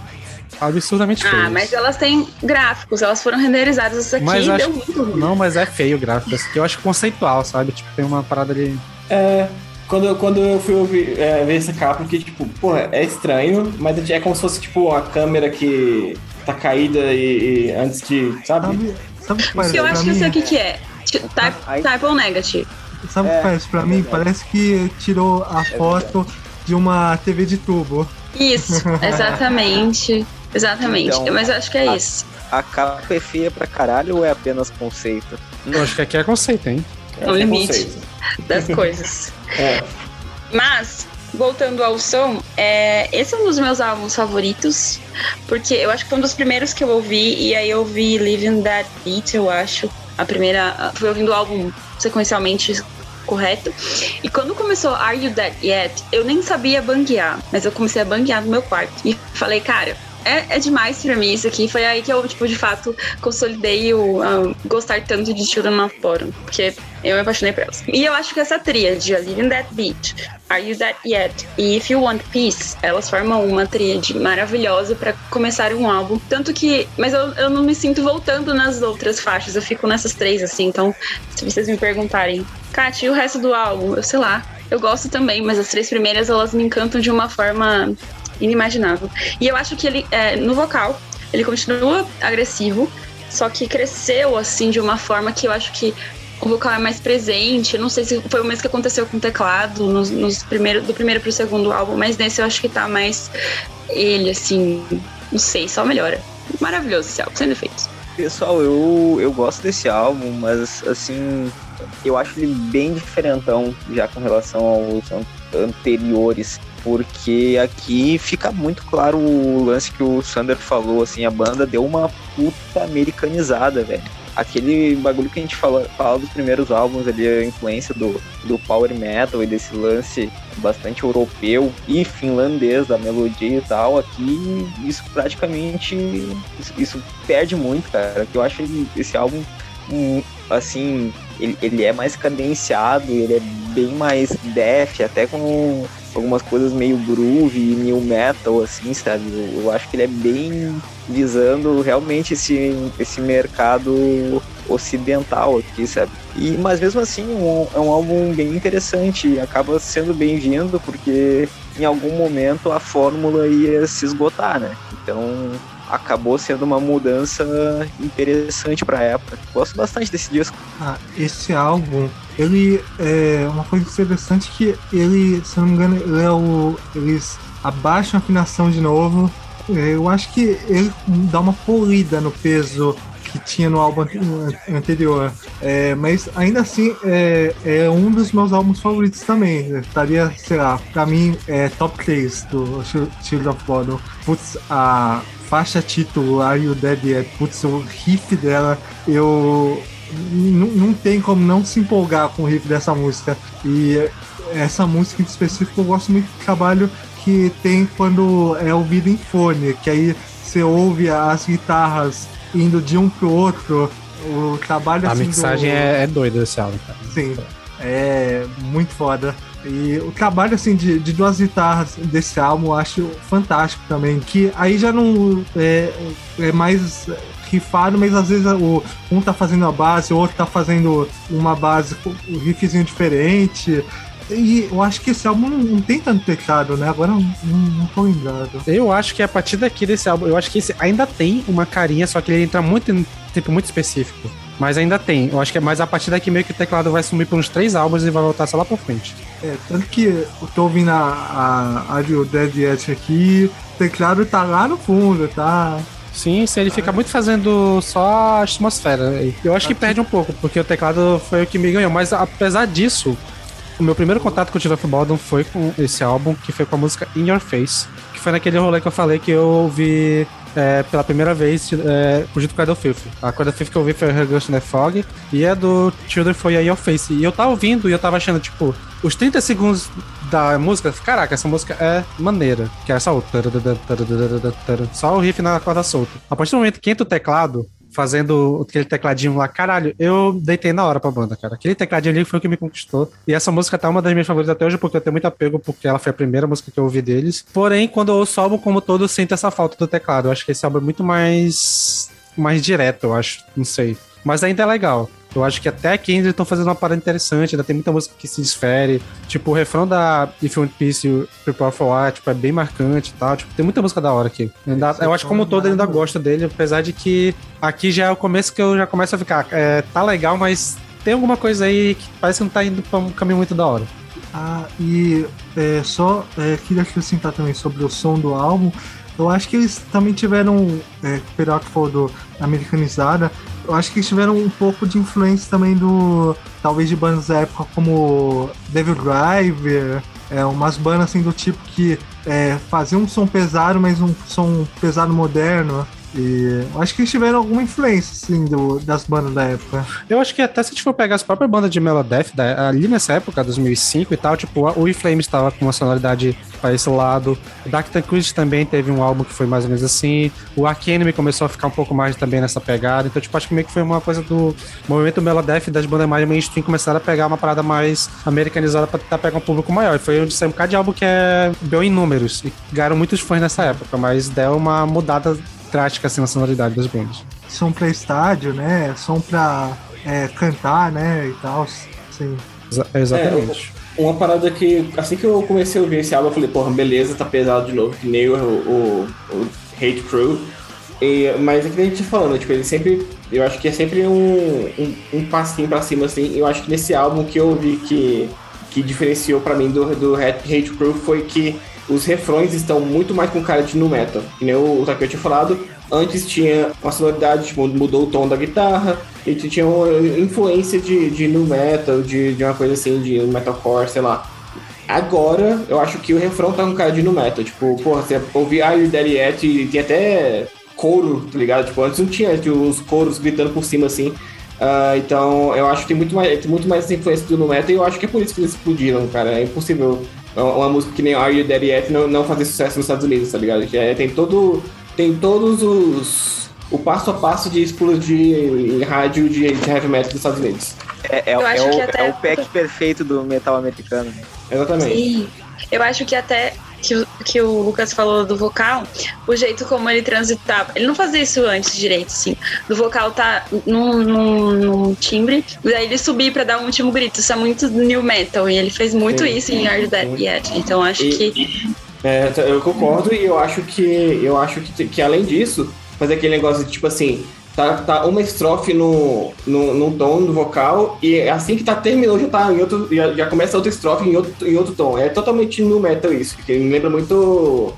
absurdamente feias. Ah, mas elas têm gráficos, elas foram renderizadas. Isso aqui Mas deu acho- muito ruim. Não, mas é feio o gráfico. Esse aqui eu acho conceitual, sabe? Tipo, tem uma parada ali. É, quando, eu- quando eu fui ouvir, é, ver essa capa, que, tipo, porra, é estranho, mas é como se fosse, tipo, uma câmera que tá caída e, e antes de, sabe? Sabe, sabe o que parece eu acho que eu sei o que, que é. Ti- Type, type ou negative. Sabe o É, que parece pra é mim? Parece que tirou a foto de uma TV de tubo. Isso, (laughs) exatamente. Exatamente. Então, Mas eu acho que é a- isso. A capa é feia pra caralho ou é apenas conceito? Eu acho que aqui é conceito, hein? É, o limite. conceito. das (laughs) coisas. É. Mas, voltando ao som, é, esse é um dos meus álbuns favoritos, porque eu acho que foi um dos primeiros que eu ouvi, e aí eu ouvi Living That Beat, eu acho. A primeira. Fui ouvindo o álbum sequencialmente correto. E quando começou Are You Dead Yet, eu nem sabia banguear, mas eu comecei a banguear no meu quarto. E falei, cara. É, é demais pra mim isso aqui. Foi aí que eu, tipo, de fato, consolidei o ah, gostar tanto de Children of Bottom. Porque eu me apaixonei por elas. E eu acho que essa tríade, Living That Beat, Are You That Yet e If You Want Peace, elas formam uma tríade maravilhosa pra começar um álbum. Tanto que. Mas eu, eu não me sinto voltando nas outras faixas, eu fico nessas três, assim. Então, se vocês me perguntarem, Kat, e o resto do álbum? Eu sei lá. Eu gosto também, mas as três primeiras elas me encantam de uma forma inimaginável. E eu acho que ele, é, no vocal, ele continua agressivo, só que cresceu assim de uma forma que eu acho que o vocal é mais presente. Eu não sei se foi o mesmo que aconteceu com o teclado nos, nos primeiro, do primeiro pro segundo álbum, mas nesse eu acho que tá mais ele, assim. Não sei, só melhora. Maravilhoso esse álbum, sem defeitos. Pessoal, eu, eu gosto desse álbum, mas assim, eu acho ele bem diferentão já com relação aos an- anteriores. Porque aqui fica muito claro o lance que o Sander falou, assim, a banda deu uma puta americanizada, velho. Aquele bagulho que a gente fala, fala dos primeiros álbuns ali, a influência do, do power metal e desse lance bastante europeu e finlandês da melodia e tal, aqui isso praticamente isso, isso perde muito, cara. Que eu acho esse álbum um, assim, ele, ele é mais cadenciado, ele é bem mais def, até com algumas coisas meio groove e new metal, assim, sabe? Eu, eu, acho que ele é bem visando realmente esse, esse mercado ocidental aqui, sabe? E, mas mesmo assim, um, é um álbum bem interessante, acaba sendo bem-vindo, porque em algum momento a fórmula ia se esgotar, né? Então acabou sendo uma mudança interessante para a época. Gosto bastante desse disco. Ah, esse álbum, ele é uma coisa interessante que ele, se não me engano, ele é o, eles abaixam a afinação de novo. É, eu acho que ele dá uma polida no peso que tinha no álbum anterior. É, mas ainda assim é, é, um dos meus álbuns favoritos também. Estaria, sei lá, pra mim é top 3 do Shield of Bottom. Putz, a faixa título Are You Dead Yet? Putz, o riff dela, eu. Não tem como não se empolgar com o riff dessa música. E essa música em específico eu gosto muito do trabalho que tem quando é ouvido em fone, que aí você ouve as guitarras indo de um pro outro. O trabalho A assim, mixagem do... é, é doida esse álbum, cara. Sim, é muito foda. E o trabalho assim de, de duas guitarras desse álbum eu acho fantástico também. Que aí já não é, é mais rifado, mas às vezes o, um tá fazendo a base, o outro tá fazendo uma base com um riffzinho diferente. E eu acho que esse álbum não, não tem tanto teclado, né? Agora não, não, não tô lembrado. Eu acho que a partir daqui desse álbum, eu acho que esse ainda tem uma carinha, só que ele entra muito em tempo muito específico. Mas ainda tem. Eu acho que é mais a partir daqui meio que o teclado vai sumir por uns três álbuns e vai voltar só lá pra frente. É, tanto que eu tô ouvindo a, a Audio Dead Yet aqui, o teclado tá lá no fundo, tá? Sim, sim, ele fica muito fazendo só a atmosfera. Eu acho que perde um pouco, porque o teclado foi o que me ganhou. Mas apesar disso, o meu primeiro contato com o Tila Bottom foi com esse álbum, que foi com a música In Your Face, que foi naquele rolê que eu falei que eu ouvi é, pela primeira vez é, junto com a do Filth. A Cradle Filth que eu ouvi foi Her Ghost in the Fog e a do Children foi a Your Face. E eu tava ouvindo e eu tava achando, tipo, os 30 segundos da música, caraca, essa música é maneira. Que é só o. Só o riff na corda solta. A partir do momento que entra o teclado, fazendo aquele tecladinho lá, caralho, eu deitei na hora pra banda, cara. Aquele tecladinho ali foi o que me conquistou. E essa música tá uma das minhas favoritas até hoje, porque eu tenho muito apego, porque ela foi a primeira música que eu ouvi deles. Porém, quando eu ouço o álbum como todo, eu sinto essa falta do teclado. Eu acho que esse álbum é muito mais. mais direto, eu acho. Não sei. Mas ainda é legal. Eu acho que até aqui eles estão fazendo uma parada interessante, ainda tem muita música que se desfere. Tipo, o refrão da If You Want Peace, o Prepare For War, tipo, é bem marcante e tal. Tipo, tem muita música da hora aqui. Ainda, eu acho que como todo, ainda gosto dele, apesar de que aqui já é o começo que eu já começo a ficar. É, tá legal, mas tem alguma coisa aí que parece que não tá indo pra um caminho muito da hora. Ah, e é, só é, queria acrescentar também sobre o som do álbum. Eu acho que eles também tiveram, é, o Perotti falou do americanizada, eu acho que eles tiveram um pouco de influência também do, talvez de bandas da época como Devil Driver, é, umas bandas assim do tipo que é, faziam um som pesado, mas um som pesado moderno. E acho que eles tiveram alguma influência, assim, do, das bandas da época. Eu acho que até se a gente for pegar as próprias bandas de Melodeath, ali nessa época, 2005 e tal, tipo, o E-Flame estava com uma sonoridade para esse lado. Dark Tranquility também teve um álbum que foi mais ou menos assim. O Ark Enemy começou a ficar um pouco mais também nessa pegada. Então, tipo, acho que meio que foi uma coisa do movimento Melodeath das bandas mais mainstream começaram a pegar uma parada mais americanizada para tentar pegar um público maior. E foi onde saiu um bocado de álbum que é deu em números. E ganharam muitos fãs nessa época, mas deu uma mudada drástica assim, na sonoridade das bandas. Som pra estádio, né? Som pra é, cantar, né? E tal. Sim. Exa exatamente. É, uma parada que, assim que eu comecei a ouvir esse álbum, eu falei, porra, beleza, tá pesado de novo, que nem o, o, o Hate Crew. E, mas é que a gente falando, tipo, ele sempre. Eu acho que é sempre um, um, um, passinho pra cima, assim. Eu acho que nesse álbum que eu ouvi que, que diferenciou pra mim do, do Hate Crew foi que os refrões estão muito mais com cara de nu metal. Que nem o tinha falado, antes tinha uma sonoridade, tipo, mudou o tom da guitarra, e tinha uma influência de, de nu metal, de, de uma coisa assim, de metalcore, sei lá. agora eu acho que o refrão tá um cara de no metal. Tipo, porra, você ouvir Are You There Yet e tem até couro, tá ligado? Tipo, antes não tinha tipo, os coros gritando por cima assim. Uh, então eu acho que tem muito mais, tem muito mais essa influência do no metal e eu acho que é por isso que eles explodiram, cara. É impossível uma música que nem Are You There Yet não, não fazer sucesso nos Estados Unidos, tá ligado? É, tem todo. Tem todos os. O passo a passo de explodir em rádio de, de heavy metal dos Estados Unidos. É, é, é, o, é o pack perfeito do metal americano. Né? Exatamente. Sim. Eu acho que até que, que o Lucas falou do vocal, o jeito como ele transitava. Ele não fazia isso antes direito, assim. Do vocal tá num, num, num timbre, e aí ele subir pra dar um último grito. Isso é muito new metal. E ele fez muito sim, isso em Hard That Yet. Então acho e, que. É, eu concordo e eu acho que eu acho que, que além disso, fazer aquele negócio de tipo assim, tá, tá uma estrofe no, no, no tom do vocal e assim que tá terminou já tá em outro já, já começa outra estrofe em outro, em outro tom. É totalmente no metal isso, porque me lembra muito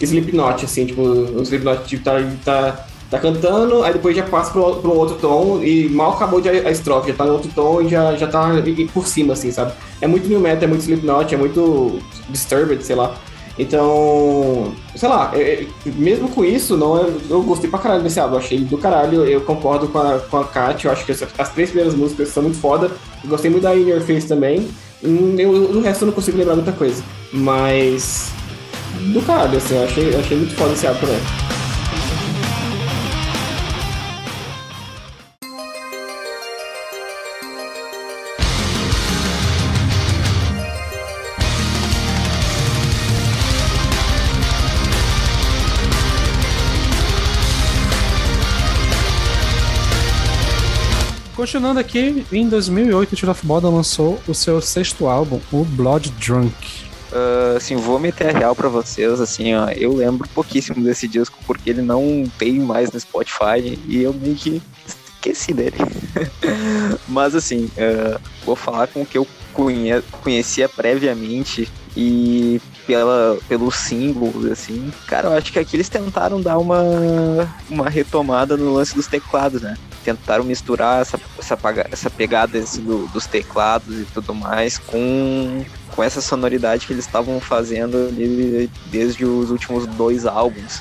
Slipknot, assim, tipo, o Slipknot tipo, tá, tá, tá cantando, aí depois já passa pro, pro outro tom e mal acabou de a, a estrofe, já tá no outro tom e já, já tá por cima, assim, sabe? É muito new metal, é muito Slipknot, é muito Disturbed, sei lá. Então, sei lá, é, é, mesmo com isso, não, é, eu gostei pra caralho desse álbum, achei do caralho, eu concordo com a, com a Kat, eu acho que essa, as três primeiras músicas são muito foda, eu gostei muito da In Your Face também, hum, eu, do resto eu não consigo lembrar muita coisa, mas do caralho, assim, eu achei, eu achei muito foda esse álbum também. Continuando aqui, em 2008, o Tear of Moda lançou o seu sexto álbum, o Blood Drunk. Uh, assim, vou meter a real pra vocês, assim, ó, eu lembro pouquíssimo desse disco, porque ele não tem mais no Spotify, e eu meio que esqueci dele. (laughs) Mas, assim, uh, vou falar com o que eu conhe conhecia previamente, e pela, pelos símbolos, assim. Cara, eu acho que aqui eles tentaram dar uma, uma retomada no lance dos teclados, né? Tentaram misturar essa, essa, essa pegada do, dos teclados e tudo mais com, com essa sonoridade que eles estavam fazendo desde os últimos dois álbuns.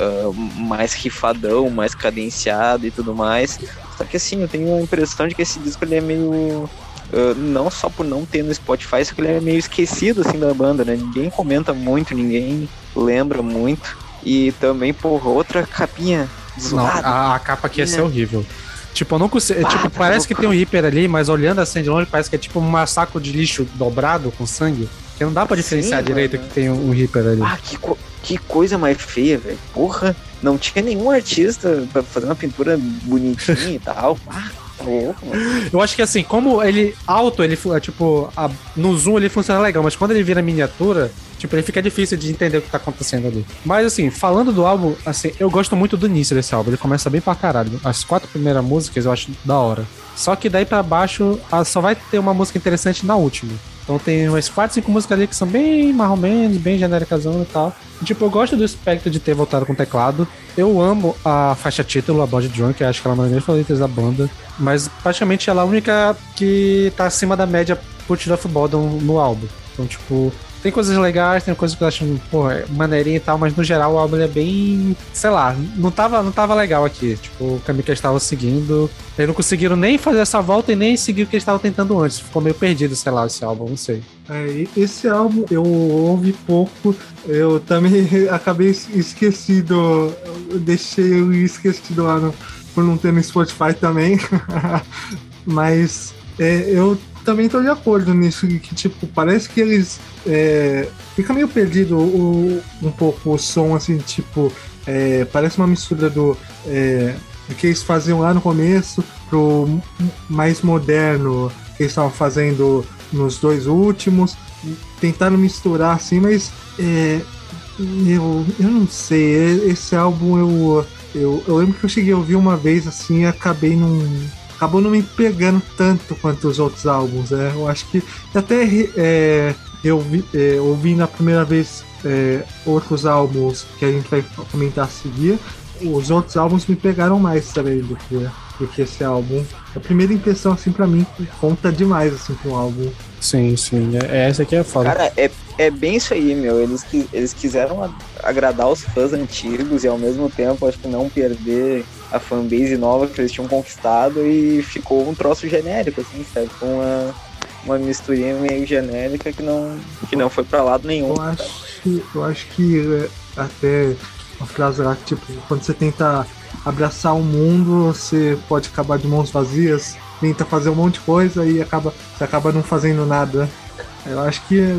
Uh, mais rifadão, mais cadenciado e tudo mais. Só que assim, eu tenho a impressão de que esse disco ele é meio Uh, não só por não ter no Spotify, só que ele é meio esquecido assim da banda, né? Ninguém comenta muito, ninguém lembra muito. E também por outra capinha. Não, a, a capa aqui ia ser horrível. Tipo, eu não consigo. Ah, tipo, tá parece que tem um Reaper ali, mas olhando assim de longe, parece que é tipo um saco de lixo dobrado com sangue. Que não dá pra diferenciar Sim, direito mano. que tem um Reaper ali. Ah, que, co que coisa mais feia, velho. Porra, não tinha nenhum artista pra fazer uma pintura bonitinha e tal. (laughs) Ah, eu acho que assim, como ele alto, ele é, tipo, a, no zoom ele funciona legal, mas quando ele vira miniatura, tipo, ele fica difícil de entender o que tá acontecendo ali. Mas assim, falando do álbum, assim, eu gosto muito do início desse álbum, ele começa bem pra caralho. As quatro primeiras músicas eu acho da hora. Só que daí para baixo, só vai ter uma música interessante na última. Então tem umas 4, 5 músicas ali que são bem mais ou menos, bem genéricas e tal. Tipo, eu gosto do aspecto de ter voltado com teclado. Eu amo a faixa título, a Body Drunk, acho que ela é uma das minhas favoritas da banda. Mas praticamente ela é a única que tá acima da média por tirar futebol no álbum. Então, tipo, tem coisas legais, tem coisas que eu acho, pô, maneirinha e tal, mas no geral o álbum é bem. Sei lá, não tava, não tava legal aqui. Tipo, o caminho que eles estavam seguindo. Eles não conseguiram nem fazer essa volta e nem seguir o que eles estavam tentando antes. Ficou meio perdido, sei lá, esse álbum, não sei. É, esse álbum eu ouvi pouco, eu também (laughs) acabei esquecido, eu deixei eu esquecido lá no, por não ter no Spotify também. (laughs) Mas é, eu também tô de acordo nisso, que tipo, parece que eles. É, fica meio perdido o, um pouco o som, assim, tipo. É, parece uma mistura do, é, do que eles faziam lá no começo pro mais moderno que eles estavam fazendo nos dois últimos. Tentaram misturar assim, mas é, eu, eu não sei. Esse álbum eu, eu, eu lembro que eu cheguei a ouvir uma vez assim e acabei num acabou não me pegando tanto quanto os outros álbuns. Né? Eu acho que até é, eu vi, é, ouvi na primeira vez é, outros álbuns que a gente vai comentar a seguir. Os outros álbuns me pegaram mais também do que do que esse álbum. A primeira impressão, assim, pra mim, conta demais, assim, com o álbum. Sim, sim. É, é essa aqui é foda. Cara, é, é bem isso aí, meu. Eles, eles quiseram agradar os fãs antigos e ao mesmo tempo, acho que não perder a fanbase nova que eles tinham conquistado e ficou um troço genérico, assim, sabe? Com uma, uma misturinha meio genérica que não, que não foi pra lado nenhum. Eu acho, eu acho que é, até uma frase lá que, tipo, quando você tenta abraçar o mundo, você pode acabar de mãos vazias, tenta fazer um monte de coisa e acaba, você acaba não fazendo nada. Eu acho que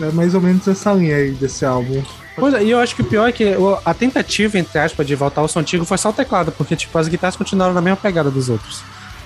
é, mais ou menos essa linha aí desse álbum. Pois é, e eu acho que o pior é que a tentativa, entre aspas, de voltar ao som antigo foi só o teclado, porque, tipo, as guitarras continuaram na mesma pegada dos outros.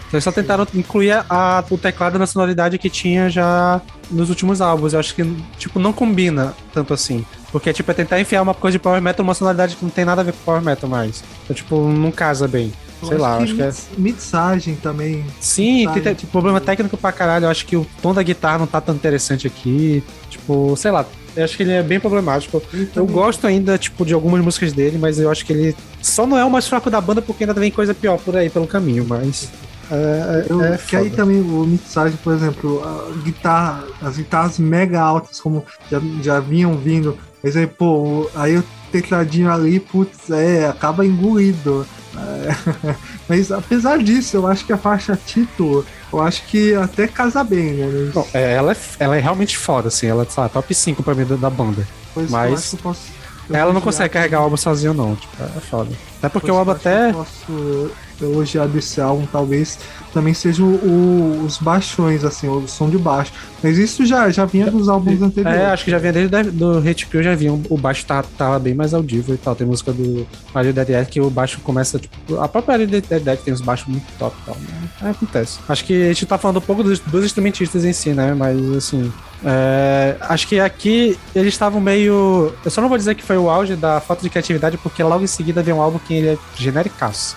Então eles só tentaram incluir a, o teclado na sonoridade que tinha já nos últimos álbuns. Eu acho que, tipo, não combina tanto assim. Porque, tipo, é tentar enfiar uma coisa de Power Metal numa sonoridade que não tem nada a ver com Power Metal mais. Então, tipo, não casa bem. Sei lá, acho que é. mix- mixagem também. Sim, Sabe, tem, tipo, problema técnico pra caralho. Eu acho que o tom da guitarra não tá tão interessante aqui. Tipo, sei lá. Eu acho que ele é bem problemático. Eu gosto ainda, tipo, de algumas músicas dele, mas eu acho que ele só não é o mais fraco da banda porque ainda vem coisa pior por aí pelo caminho, mas. É, Eu, é, é que aí também o mixagem, por exemplo, a guitarra, as guitarras mega altas, como já, já vinham vindo, mas aí, pô, o- aí o tecladinho ali, putz, é, acaba engolido. É, (laughs) mas apesar disso, eu acho que a faixa título, eu acho que até casa bem, né? Bom, é, ela, é, ela é realmente foda, assim. Ela é top 5 pra mim da, da banda. depois mas eu posso. eu Ela não consegue carregar o álbum sozinho, não. Tipo, é foda. Até porque depois o álbum até. Eu posso elogiar desse álbum, talvez também sejam o- os baixões, assim, o som de baixo. Mas isso já, já vinha dos álbuns anteriores. É, acho que já vinha desde do Hate Pill, já vinha. O baixo tá, tava bem mais audível e tal. Tem música do Mario Dead que o baixo começa, tipo. A própria Mario Dead tem uns baixos muito top e tal. né? É, acontece. Acho que a gente tá falando um pouco dos, dos instrumentistas em si, né? Mas assim. é, acho que aqui eles estavam meio. Eu só não vou dizer que foi o auge da falta de criatividade, porque logo em seguida vem um álbum que ele é genericaço.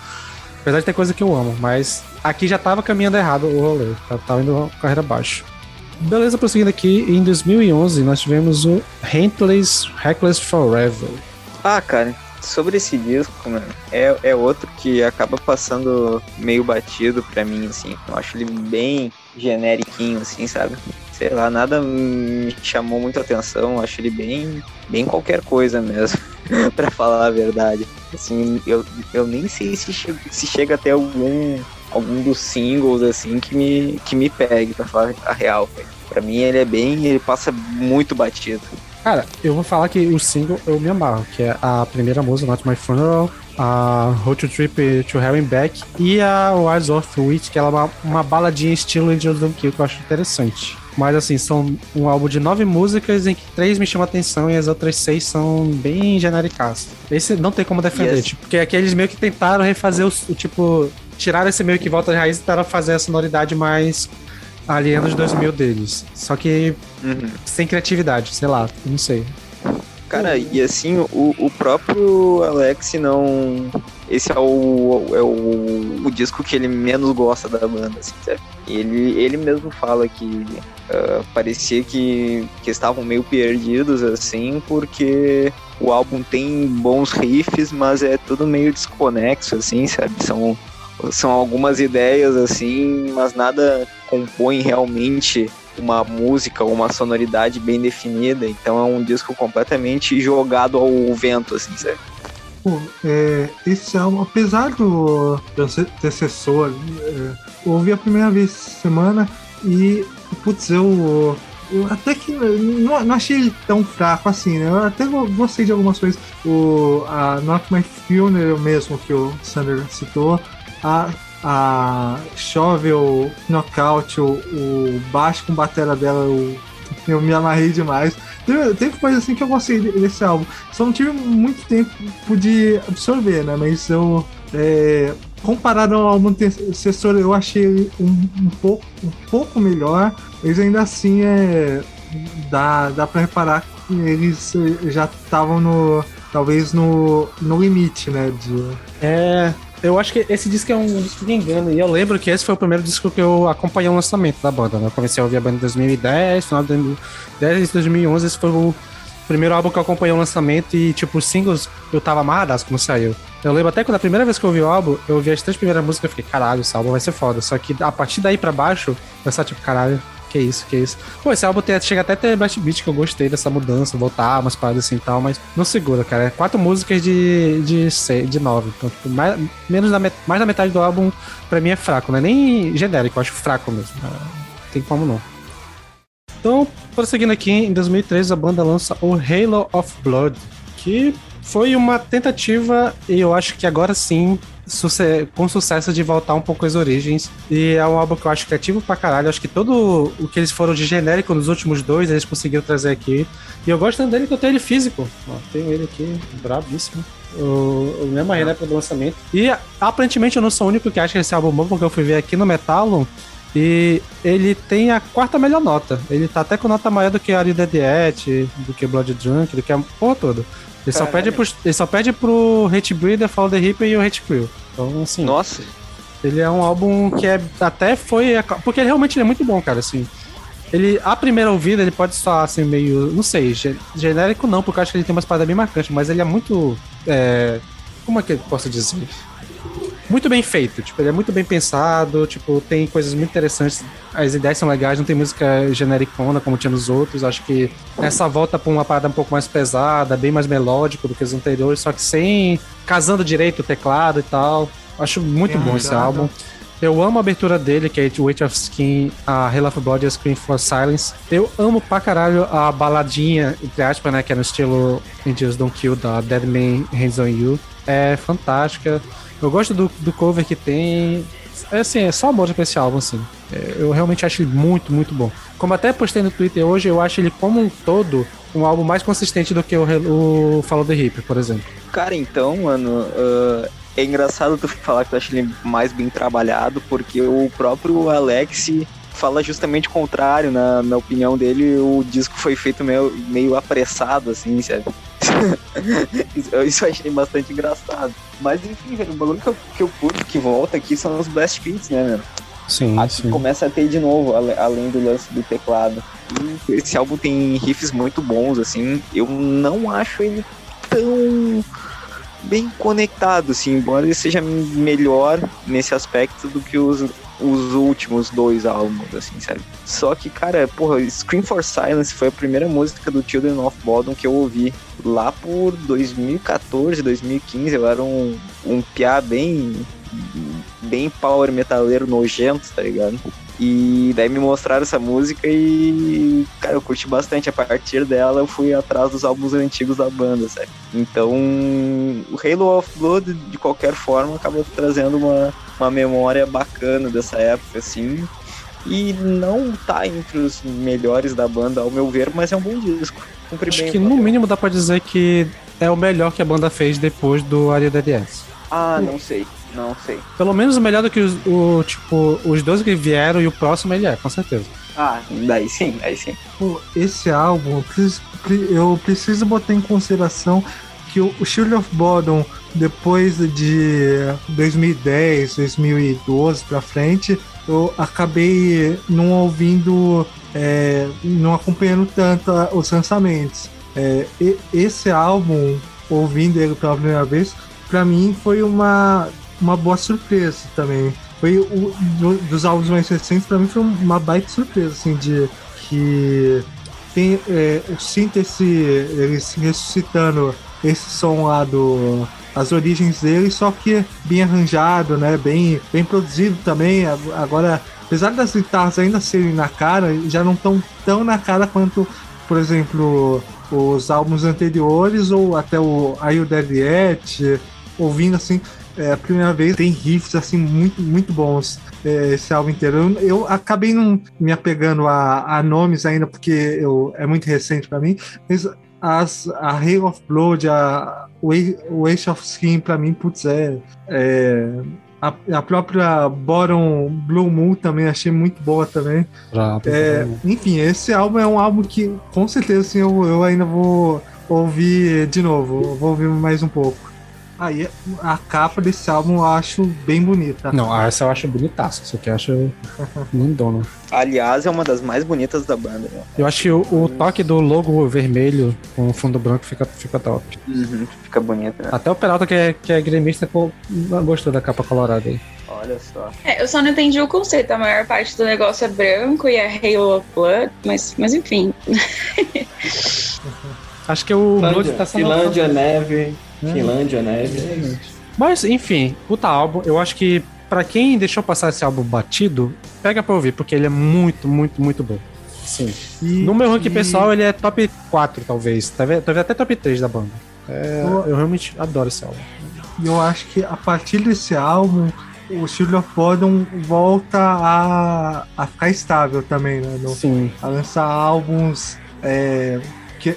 Apesar de ter coisa que eu amo, mas aqui já tava caminhando errado o rolê. tá- Tava indo carreira abaixo. Beleza, prosseguindo aqui, em 2011 nós tivemos o Rentless Reckless Forever. Ah, cara, sobre esse disco, mano, é, é outro que acaba passando meio batido pra mim, assim. Eu acho ele bem generiquinho, assim, sabe? Sei lá, nada me chamou muito atenção. Eu acho ele bem, bem qualquer coisa mesmo, (laughs) pra falar a verdade. Assim, eu, eu nem sei se, che se chega até algum algum dos singles assim que me que me pegue pra falar a real. Pra mim ele é bem, ele passa muito batido. Cara, eu vou falar que o single eu me amarro, que é a primeira música, Not My Funeral, a Road Trip to Hell and Back e a Wise of Witch, que ela é uma, uma baladinha estilo Angel Don't Kill, que eu acho interessante. Mas assim, são um álbum de nove músicas em que três me chamam a atenção e as outras seis são bem genericas. Esse não tem como defender, Yes. tipo, porque aqui eles meio que tentaram refazer o, o tipo. Tiraram esse meio que volta de raiz e tentaram fazer a sonoridade mais ali anos 2000 deles. Só que Uhum. sem criatividade, sei lá, não sei. Cara, e assim, o, o próprio Alex não. Esse é o, é o, o disco que ele menos gosta da banda, assim? Ele, ele mesmo fala que ah, parecia que, que estavam meio perdidos, assim, porque o álbum tem bons riffs, mas é tudo meio desconexo, assim, sabe? São, são algumas ideias, assim, mas nada compõe realmente uma música uma sonoridade bem definida, então é um disco completamente jogado ao vento, assim, sabe? Pô, é, esse álbum, apesar do antecessor, é, ouvi a primeira vez semana e, putz, eu, eu até que não, não achei ele tão fraco assim, né? Eu até go- gostei de algumas coisas. O, a Not My Funeral mesmo, que o Sander citou, a, a Shovel Knockout, o, o baixo com batera dela, eu, eu me amarrei demais. Teve, teve coisa assim que eu gostei de- desse álbum. Só não tive muito tempo de absorver, né? Mas eu. É, comparado ao álbum antecessor, eu achei um, um, pouco, um pouco melhor, mas ainda assim é. Dá, dá pra reparar que eles eh, já estavam no. Talvez no, no limite, né? De, É. Eu acho que esse disco é um disco de engano. E eu lembro que esse foi o primeiro disco que eu acompanhei o lançamento da banda. Né? Eu comecei a ouvir a banda em 2010, final de 2010 e 2011. Esse foi o primeiro álbum que eu acompanhei o lançamento e, tipo, os singles eu tava amarradaço quando saiu. Eu lembro até quando a primeira vez que eu ouvi o álbum, eu ouvi as três primeiras músicas e fiquei, caralho, esse álbum vai ser foda. Só que a partir daí pra baixo, eu só tipo, caralho, que isso, que isso. Pô, esse álbum tem, chega até ter Blast Beat, que eu gostei dessa mudança, voltar umas paradas assim e tal, mas não segura, cara. É quatro músicas de, de, seis, de nove. Então, tipo, mais, menos da, met, mais da metade do álbum, pra mim, é fraco, não é nem genérico, eu acho fraco mesmo. Não tem como não. Então, prosseguindo aqui, em 2013 a banda lança o Halo of Blood, que foi uma tentativa, e eu acho que agora sim, suce com sucesso de voltar um pouco às origens. E é um álbum que eu acho criativo pra caralho. Acho que todo o que eles foram de genérico nos últimos dois, eles conseguiram trazer aqui. E eu gosto dele que eu tenho ele físico. Ó, tenho ele aqui, brabíssimo. O, o mesmo na época do lançamento. E aparentemente eu não sou o único que acha esse álbum bom, porque eu fui ver aqui no Metallon. E ele tem a quarta melhor nota. Ele tá até com nota maior do que Ari Diet, do que Blood Drunk, do que a porra toda. Ele só, pede pro, ele só pede pro Hate Breeder, Follow the Reaper e o Hate Crew. Então, assim. Nossa. Ele é um álbum que é, até foi. Porque ele realmente é muito bom, cara, assim. Ele, a primeira ouvida, ele pode soar assim, meio. Não sei, genérico não, porque eu acho que ele tem umas paradas bem marcantes, mas ele é muito. É, como é que eu posso dizer? Muito bem feito. Tipo, ele é muito bem pensado, tipo, tem coisas muito interessantes. As ideias são legais, não tem música genericona como tinha nos outros. Acho que essa volta pra uma parada um pouco mais pesada, bem mais melódico do que os anteriores, só que sem casando direito o teclado e tal. Acho muito é, bom esse álbum. Eu amo a abertura dele, que é Weight of Skin, a Hell of Blood e a Scream for Silence. Eu amo pra caralho a baladinha, entre aspas, né, que é no estilo Angels Don't Kill, da Dead Man Hands On You. É fantástica. Eu gosto do, do cover que tem. É assim, é só amor pra esse álbum, assim. É, eu realmente acho ele muito, muito bom. Como até postei no Twitter hoje, eu acho ele como um todo um álbum mais consistente do que o, o Follow the Hip, por exemplo. Cara, então, mano, uh, é engraçado tu falar que tu acha ele mais bem trabalhado, porque o próprio Alex fala justamente o contrário, na, na opinião dele, o disco foi feito meio, meio apressado, assim, sabe? (laughs) isso eu achei bastante engraçado. Mas enfim, velho, o bagulho que eu, que eu curto que volta aqui são os blast beats, né, mano? Sim, Aqui sim. começa a ter de novo, além do lance do teclado. Esse álbum tem riffs muito bons, assim. Eu não acho ele tão bem conectado, assim, embora ele seja melhor nesse aspecto do que os, os últimos dois álbuns, assim, sabe? Só que, cara, porra, Scream for Silence foi a primeira música do Children of Bodom que eu ouvi lá por 2014, 2015. Eu era um, um piá bem, bem power metaleiro nojento, tá ligado? E daí me mostraram essa música e, cara, eu curti bastante. A partir dela, eu fui atrás dos álbuns antigos da banda, sabe? Então, o Halo of Blood, de qualquer forma, acaba trazendo uma, uma memória bacana dessa época, assim. E não tá entre os melhores da banda, ao meu ver, mas é um bom disco. Cumpri Acho que no mínimo dá pra dizer que é o melhor que a banda fez depois do Aria DDS. Ah, não sei. Não sei. Pelo menos melhor do que os, o, tipo, os dois que vieram e o próximo ele é, com certeza. Ah, daí sim, daí sim. Pô, esse álbum, eu preciso, eu preciso botar em consideração que o, o Shield of Bodom, depois de 2010, 2012 pra frente, eu acabei não ouvindo, é, não acompanhando tanto os lançamentos. É, esse álbum, ouvindo ele pela primeira vez, para mim foi uma uma boa surpresa também. Foi o do, dos álbuns mais recentes, pra mim foi uma baita surpresa, assim, de que tem é, eu sinto esse eles ressuscitando esse som lá do as origens dele, só que bem arranjado, né? Bem, bem produzido também. Agora, apesar das guitarras ainda serem na cara, já não estão tão na cara quanto, por exemplo, os álbuns anteriores ou até o Are You Dead Yet, ouvindo assim, é a primeira vez, tem riffs assim muito, muito bons é, esse álbum inteiro. Eu, eu, acabei não me apegando a, a nomes ainda, porque eu, é muito recente para mim, mas as, a Hail of Blood, a Waste of Skin, para mim, putz, é, é a, a, própria Bottom Blue Moon também achei muito boa também. é, enfim, esse álbum é um álbum que com certeza assim, eu, eu ainda vou ouvir de novo, vou ouvir mais um pouco. Aí a capa desse álbum eu acho bem bonita. Não, essa eu acho bonitaça. Isso aqui eu acho (laughs) lindona. Aliás, é uma das mais bonitas da banda. Né? Eu acho que o, o toque do logo vermelho com o fundo branco fica, fica top. Uhum, fica bonita. Né? Até o Peralta, que é, que é gremista, gostou da capa colorada aí. Olha só. É, eu só não entendi o conceito. A maior parte do negócio é branco e é Halo of Blood, mas, mas enfim. (laughs) Acho que o Finlândia, tá sendo. Finlândia, neve. É. Finlândia, neve. Mas, enfim, puta álbum. Eu acho que pra quem deixou passar esse álbum batido, pega pra ouvir, porque ele é muito, muito, muito bom. Sim. E- No meu ranking e- pessoal, ele é top 4, talvez. Talvez, talvez até top 3 da banda. É, eu realmente adoro esse álbum. E eu acho que a partir desse álbum, o Children of Bodom volta a, a ficar estável também, né? No- Sim. a lançar álbuns é, que,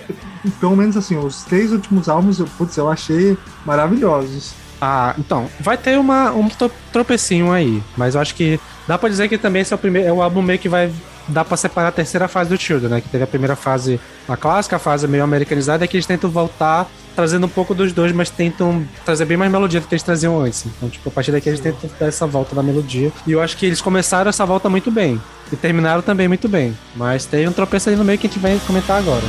pelo menos assim, os três últimos álbuns, eu, putz, eu achei maravilhosos. Ah, então, vai ter uma, um tro- tropecinho aí, mas eu acho que dá pra dizer que também esse é o primeiro, é o álbum meio que vai dar pra separar a terceira fase do Children, né? Que teve a primeira fase, a clássica, a fase meio americanizada, é que eles tentam voltar trazendo um pouco dos dois, mas tentam trazer bem mais melodia do que eles traziam antes. Então, tipo, a partir daqui eles tentam dar essa volta na melodia. E eu acho que eles começaram essa volta muito bem. E terminaram também muito bem. Mas tem um tropeço ali no meio que a gente vai comentar agora.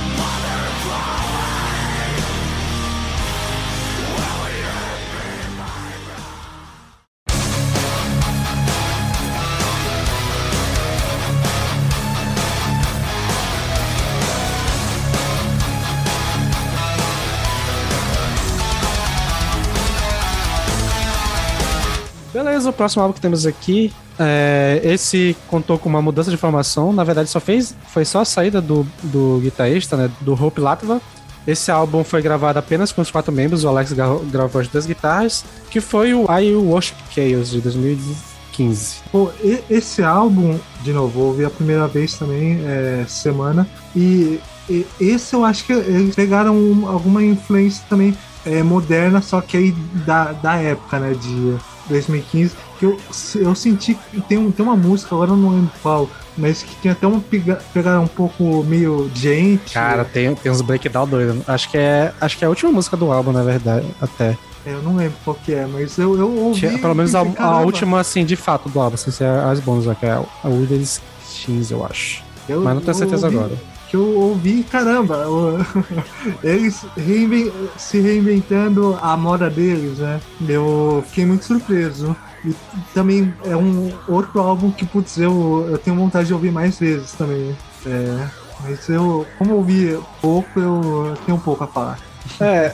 Próximo álbum que temos aqui. é, esse contou com uma mudança de formação. Na verdade, só fez. Foi só a saída do, do guitarrista, né? Do Hope Latva. Esse álbum foi gravado apenas com os quatro membros. O Alex gra- gravou as duas guitarras. Que foi o I Worship Chaos de 2015. Pô, esse álbum, de novo, ouvi a primeira vez também, é, semana, e, e esse eu acho que eles pegaram um- alguma influência também é, moderna, só que aí da, da época, né, de 2015, que eu, eu senti que tem, tem uma música, agora eu não lembro qual, mas que tem até uma pega- pegada um pouco meio gente. Cara, tem, tem uns breakdown doidos. Acho que é. Acho que é a última música do álbum, na verdade, até. É, eu não lembro qual que é, mas eu, eu ouvi. Pelo menos a, a última, assim, de fato, do álbum. Sem ser as bônus, que é a Wilderness X, eu acho. Eu- Mas não tenho certeza ouvi- agora. que eu ouvi, caramba, (laughs) eles reinven- se reinventando a moda deles, né? Eu fiquei muito surpreso. E também é um outro álbum que, putz, eu, eu tenho vontade de ouvir mais vezes também. É, mas eu, como eu ouvi pouco, eu tenho um pouco a falar. É,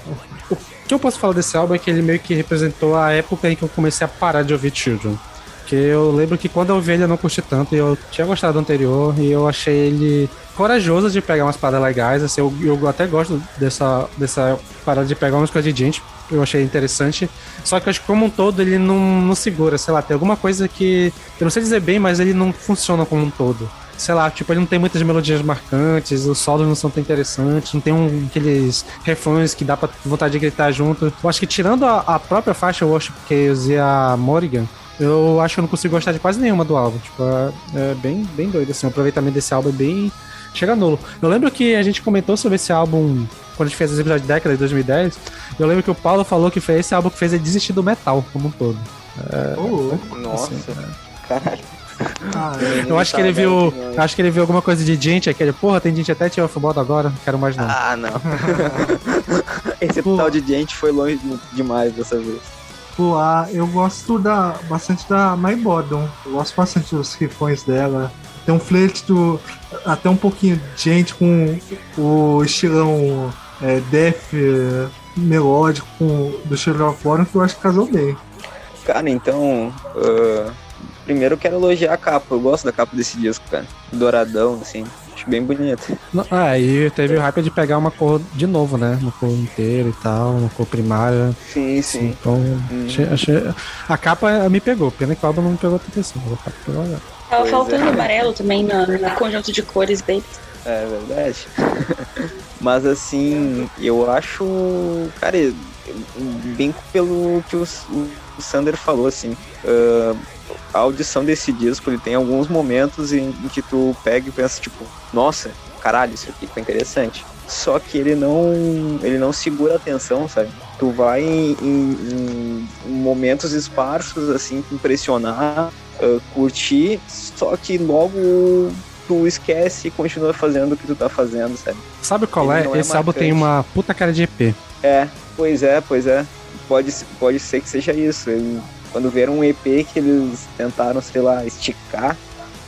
o que eu posso falar desse álbum é que ele meio que representou a época em que eu comecei a parar de ouvir Children. Que eu lembro que quando eu ouvi ele eu não curti tanto, e eu tinha gostado do anterior, e eu achei ele corajoso de pegar umas paradas legais, assim, eu, eu até gosto dessa, dessa parada de pegar umas coisas de gente, eu achei interessante, só que eu acho que como um todo ele não, não segura, sei lá, tem alguma coisa que, eu não sei dizer bem, mas ele não funciona como um todo sei lá, tipo, ele não tem muitas melodias marcantes, os solos não são tão interessantes, não tem um, aqueles refrões que dá pra vontade de gritar junto. Eu acho que tirando a, a própria faixa Worship Chaos e a Morrigan, eu acho que eu não consigo gostar de quase nenhuma do álbum. Tipo, é, é bem, bem doido, assim, o aproveitamento desse álbum é bem... Chega nulo. Eu lembro que a gente comentou sobre esse álbum quando a gente fez os episódios de década de 2010. Eu lembro que o Paulo falou que foi esse álbum que fez ele desistir do metal como um todo. Oh, Nossa, Assim, caralho. ah, Eu acho que ele viu. eu Acho que ele viu alguma coisa de gente, aquele, porra, tem gente até Tio Futebol agora, não quero mais não. Ah, não. (laughs) Esse Pô. tal de gente foi longe demais dessa vez. Pô, a- eu gosto da, bastante da My Bottom. Eu gosto bastante dos rifões dela. Tem um flerte do. Até um pouquinho de gente com o estilão é, death é, melódico com, do Children of que eu acho que casou bem. Cara, então. ah, primeiro eu quero elogiar a capa. Eu gosto da capa desse disco, cara. Douradão, assim. Acho bem bonito. Ah, e teve o hype de pegar uma cor de novo, né? Uma cor inteira e tal, uma cor primária. Sim, Então, achei, achei- a capa me pegou, pena que o álbum não me pegou assim, mas a capa pegou legal. Tava Pois faltando é. amarelo também no, no conjunto de cores deles. É verdade. (laughs) Mas assim, eu acho. Cara, bem pelo que o, o Sander falou, assim. ah, a audição desse disco, ele tem alguns momentos em, em que tu pega e pensa, tipo, nossa, caralho, isso aqui ficou interessante. Só que ele não, ele não segura a atenção, sabe? Tu vai em, em, em momentos esparsos, assim, impressionar, uh, curtir, só que logo tu esquece e continua fazendo o que tu tá fazendo, sabe? Sabe qual Ele é? é Esse álbum tem uma puta cara de EP. É, pois é, pois é. Pode, pode ser que seja isso. Ele- quando viram um EP que eles tentaram, sei lá, esticar.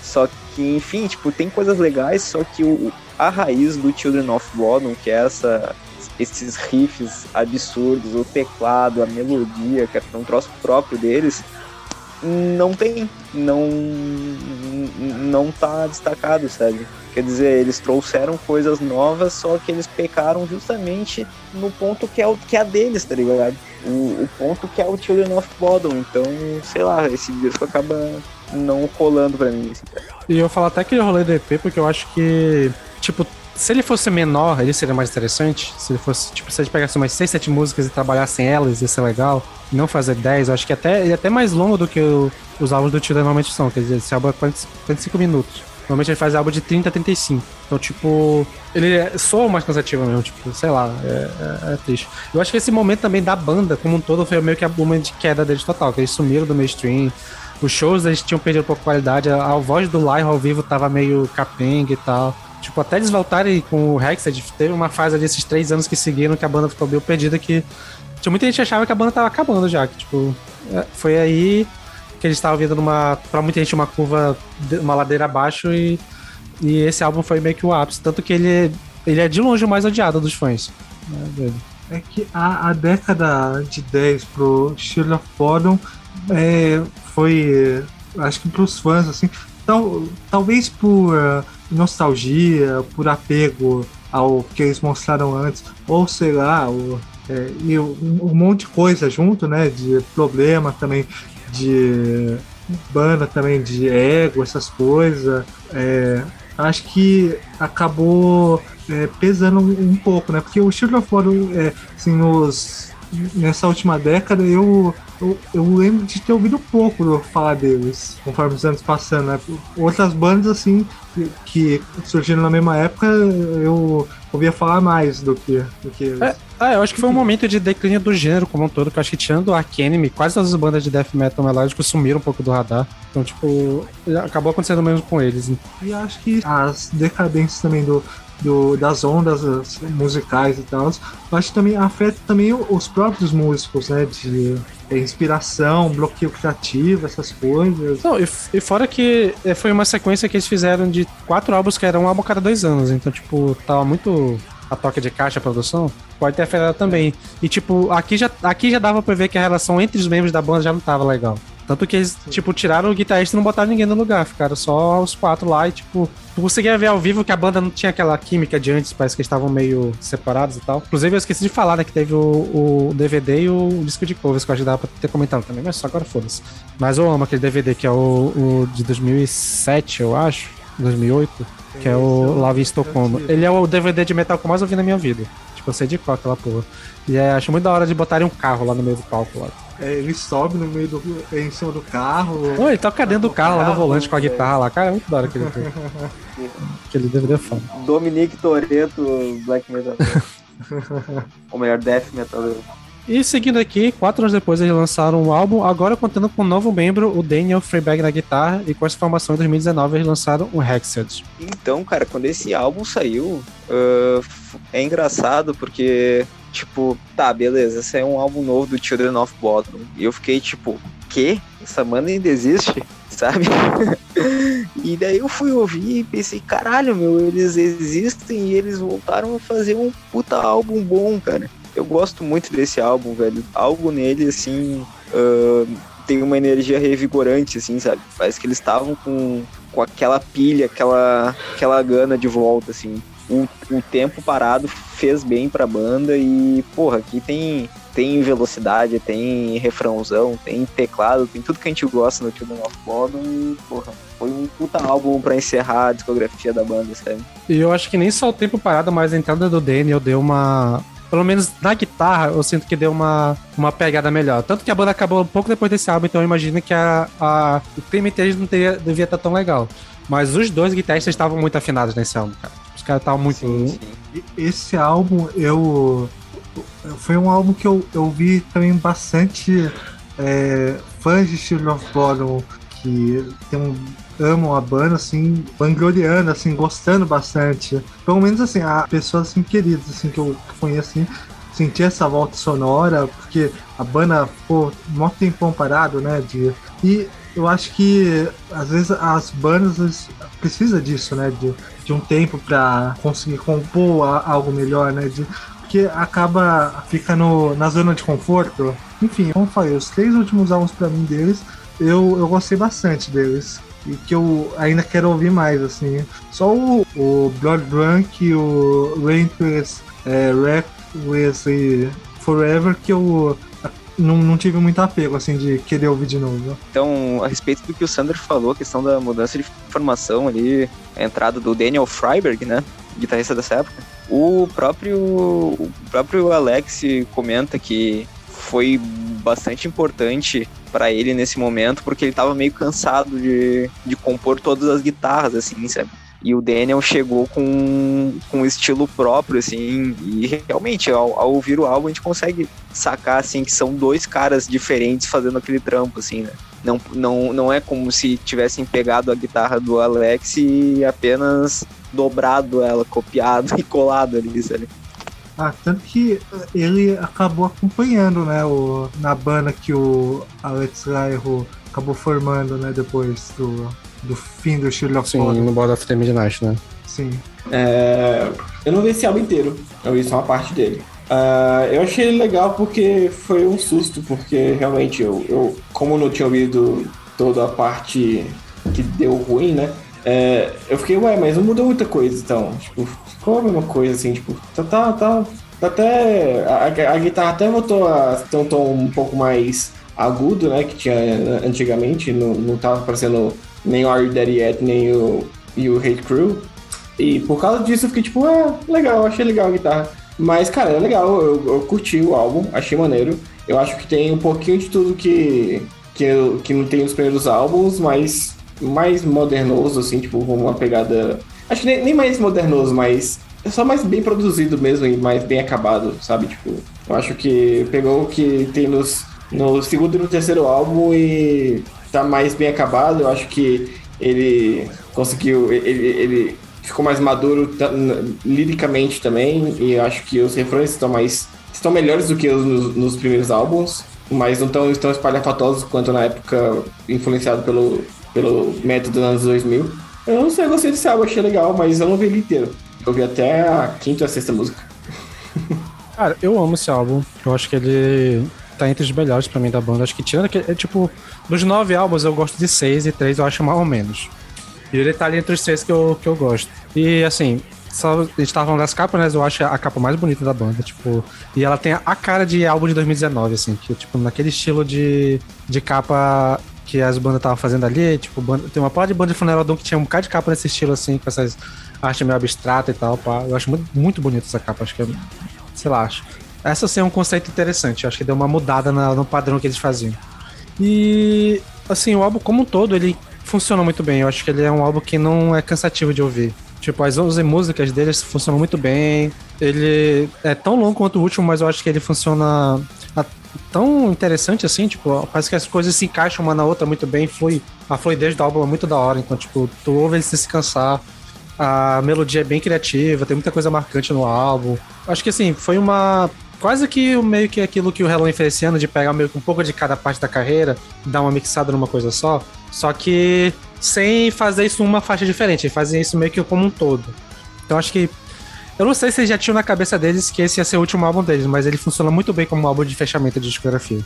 Só que, enfim, tipo, tem coisas legais, só que o, a raiz do Children of Bodom, que é essa, esses riffs absurdos, o teclado, a melodia, que é um troço próprio deles, não tem. Não, não tá destacado, sabe? Quer dizer, eles trouxeram coisas novas, só que eles pecaram justamente no ponto que é o que é deles, tá ligado? O, o ponto que é o Children of Bodom. Então, sei lá, esse disco acaba não rolando pra mim. assim. E eu falo até que rolê do EP porque eu acho que, tipo, se ele fosse menor, ele seria mais interessante. Se ele fosse, tipo, se a gente pegasse umas 6, 7 músicas e trabalhassem elas, ia ser legal. Não fazer 10, eu acho que até, ele é até mais longo do que o- os álbuns do Tio normalmente são. Quer dizer, esse álbum é 40, 45 minutos. Normalmente ele faz álbum de 30 a 35. Então, tipo, ele é, soa mais cansativo mesmo, tipo, sei lá, é, é- é triste. Eu acho que esse momento também da banda, como um todo, foi meio que a momento de queda deles total, que eles sumiram do mainstream. Os shows eles tinham perdido um pouco de qualidade, a, a voz do Lyra ao vivo tava meio capenga e tal. Tipo, até eles voltarem com o Hexed, teve uma fase ali, esses três anos que seguiram, que a banda ficou meio perdida, que tinha muita gente achava que a banda tava acabando já, que, tipo, é, foi aí que eles estavam vindo numa, pra muita gente, uma curva, de- uma ladeira abaixo e, e esse álbum foi meio que o ápice, tanto que ele, ele é de longe o mais odiado dos fãs. né, dele. É que a, a década de 10 pro Shield of Bodom é, foi, acho que pros fãs, assim, tal, talvez por eh, nostalgia, por apego ao que eles mostraram antes, ou sei lá, o, é, e um, um monte de coisa junto, né, de problema também, de banda também, de ego, essas coisas, é, acho que acabou é, pesando um, pouco, né? Porque o Shield of Bodom, é, assim, nos, nessa última década, eu, eu, eu lembro de ter ouvido pouco falar deles, conforme os anos passando, né? Outras bandas, assim, que, que surgiram na mesma época, eu ouvia falar mais do que, do que eles. É. Ah, eu acho que foi um momento de declínio do gênero como um todo, que eu acho que tirando o Arcanime, quase todas as bandas de death metal melódico sumiram um pouco do radar. Então, tipo, acabou acontecendo mesmo com eles. E acho que as decadências também do, do, das ondas as musicais e tal, acho que também afeta também os próprios músicos, né? De é, inspiração, bloqueio criativo, essas coisas. Não, e, e fora que eh, foi uma sequência que eles fizeram de quatro álbuns que eram um álbum a cada dois anos. Então, tipo, tava muito a toque de caixa a produção. Pode ter afetado também. E, tipo, aqui já, aqui já dava pra ver que a relação entre os membros da banda já não tava legal. Tanto que eles, tipo, tiraram o guitarrista e não botaram ninguém no lugar. Ficaram só os quatro lá e, tipo, tu conseguia ver ao vivo que a banda não tinha aquela química de antes, parece que eles estavam meio separados e tal. Inclusive, eu esqueci de falar, né, que teve o, o DVD e o disco de covers, que eu acho que dava pra ter comentado também, mas só agora foda-se. Mas eu amo aquele DVD, que é o, o de 2007, eu acho, 2008, que é o Love em Estocolmo. Ele é o DVD de metal que eu mais ouvi na minha vida. Tipo, eu sei de qual aquela porra. E é, acho muito da hora de botarem um carro lá no meio do palco lá. É, ele sobe no meio do. em cima do carro. Pô, ele toca dentro do carro, lá no volante com a guitarra lá. Cara, é muito da hora aquele, (laughs) aquele DVD é foda. Dominique Toretto, Black Metal. (laughs) Ou melhor, Death Metal. E seguindo aqui, quatro anos depois eles lançaram um álbum, agora contando com um novo membro, o Daniel Freeberg na guitarra, e com essa formação em 2019 eles lançaram o Hexed. Então, cara, quando esse álbum saiu, f- é engraçado porque, tipo, tá, beleza, esse é um álbum novo do Children of Bodom. E eu fiquei tipo, que? Essa banda ainda existe? (laughs) Sabe? e daí eu fui ouvir e pensei, caralho, meu, eles existem e eles voltaram a fazer um puta álbum bom, cara. Eu gosto muito desse álbum, velho. Algo nele, assim, ah, tem uma energia revigorante, assim, sabe? Parece que eles estavam com com aquela pilha, aquela, aquela gana de volta, assim. O, o tempo parado fez bem pra banda e, porra, aqui tem, tem velocidade, tem refrãozão, tem teclado, tem tudo que a gente gosta no Children of Bodom e, porra, foi um puta álbum pra encerrar a discografia da banda, sabe? E eu acho que nem só o tempo parado, mas a entrada do Daniel deu uma. Pelo menos na guitarra, eu sinto que deu uma, uma pegada melhor. Tanto que a banda acabou um pouco depois desse álbum, então eu imagino que a, a, o clima inteiro não teria, devia estar tão legal. Mas os dois guitarristas estavam muito afinados nesse álbum, cara. Tipo, caras estavam muito. Sim, sim. Esse álbum, eu. Foi um álbum que eu, eu vi também bastante é, fãs de Children of Bottom que tem um, amam a banda, assim, vangloriando, assim, gostando bastante. Pelo menos, assim, a pessoas, assim, queridas, assim, que eu conheço, assim, sentir essa volta sonora, porque a banda ficou um tempão parado, né, de... E eu acho que, às vezes, as bandas eles precisam disso, né, de, de um tempo pra conseguir compor a- algo melhor, né, de... Porque acaba, fica no, na zona de conforto. Enfim, como falei, os três últimos álbuns pra mim deles, eu, eu gostei bastante deles. E que eu ainda quero ouvir mais, assim. Só o, o Blood Drunk e o Relentless é, Reckless e Forever que eu não, não tive muito apego, assim, de querer ouvir de novo. Então, a respeito do que o Sander falou, a questão da mudança de formação ali, a entrada do Daniel Freiberg, né? Guitarrista dessa época. O próprio, o próprio Alex comenta que foi bastante importante para ele nesse momento, porque ele tava meio cansado de, de compor todas as guitarras, assim, sabe? E o Daniel chegou com, com um estilo próprio, assim, e realmente, ao, ao ouvir o álbum, a gente consegue sacar, assim, que são dois caras diferentes fazendo aquele trampo, assim, né? Não, não, não é como se tivessem pegado a guitarra do Alex e apenas dobrado ela, copiado (laughs) e colado ali, sabe? Ah, tanto que ele acabou acompanhando, né, o, na banda que o Alex Lyro acabou formando, né, depois do, do fim do Shield of Sim, Bottom. no Board of the Midnight, né? Sim. É, eu não vi esse álbum inteiro, eu vi só uma parte dele. Ah, eu achei ele legal porque foi um susto, porque realmente eu, eu como não tinha ouvido toda a parte que deu ruim, né? é, eu fiquei, ué, mas não mudou muita coisa, então. Tipo, ficou a mesma coisa, assim, tipo, tá, tá, tá, tá até. A, a- guitarra até voltou a ter um tom um pouco mais agudo, né? Que tinha antigamente, não, não tava parecendo nem o Are You Dead Yet, nem o, e o Hate Crew. E por causa disso eu fiquei tipo, ah, legal, achei legal a guitarra. Mas, cara, é legal, eu, eu curti o álbum, achei maneiro. Eu acho que tem um pouquinho de tudo que, que, que não tem nos primeiros álbuns, mas mais modernoso, assim, tipo, com uma pegada. Acho que nem, nem mais modernoso, mas é só mais bem produzido mesmo e mais bem acabado, sabe? Tipo, eu acho que pegou o que tem nos, no segundo e no terceiro álbum e tá mais bem acabado. Eu acho que ele conseguiu. Ele, ele ficou mais maduro liricamente também. E eu acho que os refrões estão mais. estão melhores do que os nos, nos primeiros álbuns. Mas não tão, tão espalhafatosos quanto na época influenciado pelo, pelo método dos anos 2000. Eu não sei, eu gostei desse álbum, achei legal, mas eu não vi ele inteiro. Eu vi até a quinta ou a sexta música. (laughs) Cara, eu amo esse álbum. Eu acho que ele tá entre os melhores pra mim da banda. Acho que tirando aquele. É, tipo, dos nove álbuns eu gosto de seis e três eu acho mais ou menos. E ele tá ali entre os três que eu, que eu gosto. E assim, só, a gente tava falando das capas, né? Eu acho a capa mais bonita da banda, tipo. E ela tem a cara de álbum de 2019, assim, que, tipo, naquele estilo de, de capa que as bandas estavam fazendo ali, tipo, banda- tem uma parte de banda de funeral que tinha um bocado de capa nesse estilo, assim, com essas arte meio abstrata e tal, pá. Eu acho muito, muito bonita essa capa, acho que é sei lá, acho. Essa sim é um conceito interessante, acho que deu uma mudada na- no padrão que eles faziam. E, assim, o álbum como um todo, ele funciona muito bem. Eu acho que ele é um álbum que não é cansativo de ouvir. Tipo, as 11 músicas deles funcionam muito bem. Ele é tão longo quanto o último, mas eu acho que ele funciona tão interessante assim, tipo, parece que as coisas se encaixam uma na outra muito bem, flui. A fluidez do álbum é muito da hora, então, tipo, tu ouve ele sem se cansar. A melodia é bem criativa, tem muita coisa marcante no álbum. Acho que assim, foi uma. Quase que meio que aquilo que o Halloween fez ano, de pegar meio que um pouco de cada parte da carreira, dar uma mixada numa coisa só. Só que sem fazer isso numa faixa diferente, fazer isso meio que como um todo. Então acho que. Eu não sei se já tinham na cabeça deles que esse ia ser o último álbum deles, mas ele funciona muito bem como um álbum de fechamento de discografia.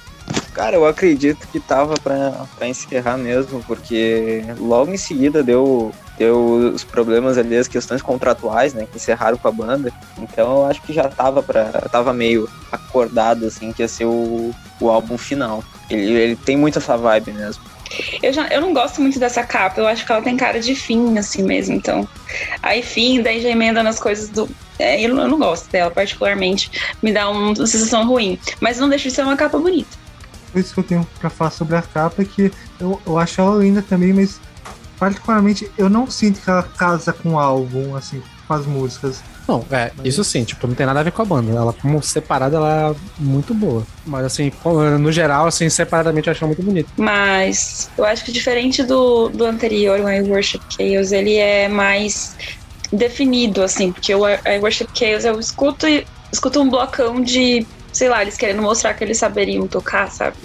Cara, eu acredito que tava pra, pra encerrar mesmo, porque logo em seguida deu, deu os problemas ali, as questões contratuais, né, que encerraram com a banda. Então eu acho que já tava para tava meio acordado, assim, que ia ser o, o álbum final. Ele, ele tem muito essa vibe mesmo. Eu, já, eu não gosto muito dessa capa, eu acho que ela tem cara de fim, assim mesmo, então. Aí fim, daí já emenda nas coisas do. É, eu, não- eu não gosto dela, particularmente. Me dá um- uma sensação ruim. Mas não deixa de ser uma capa bonita. Isso que eu tenho pra falar sobre a capa é que eu, eu acho ela linda também, mas particularmente eu não sinto que ela casa com o álbum, assim. com as músicas. Não, é, isso sim, tipo, não tem nada a ver com a banda. Ela, como separada, ela é muito boa. Mas, assim, no geral, assim, separadamente eu acho muito bonita. Mas eu acho que diferente do, do anterior, o I Worship Chaos, ele é mais definido, assim, porque o I Worship Chaos eu escuto, escuto um blocão de sei lá, eles querendo mostrar que eles saberiam tocar, sabe?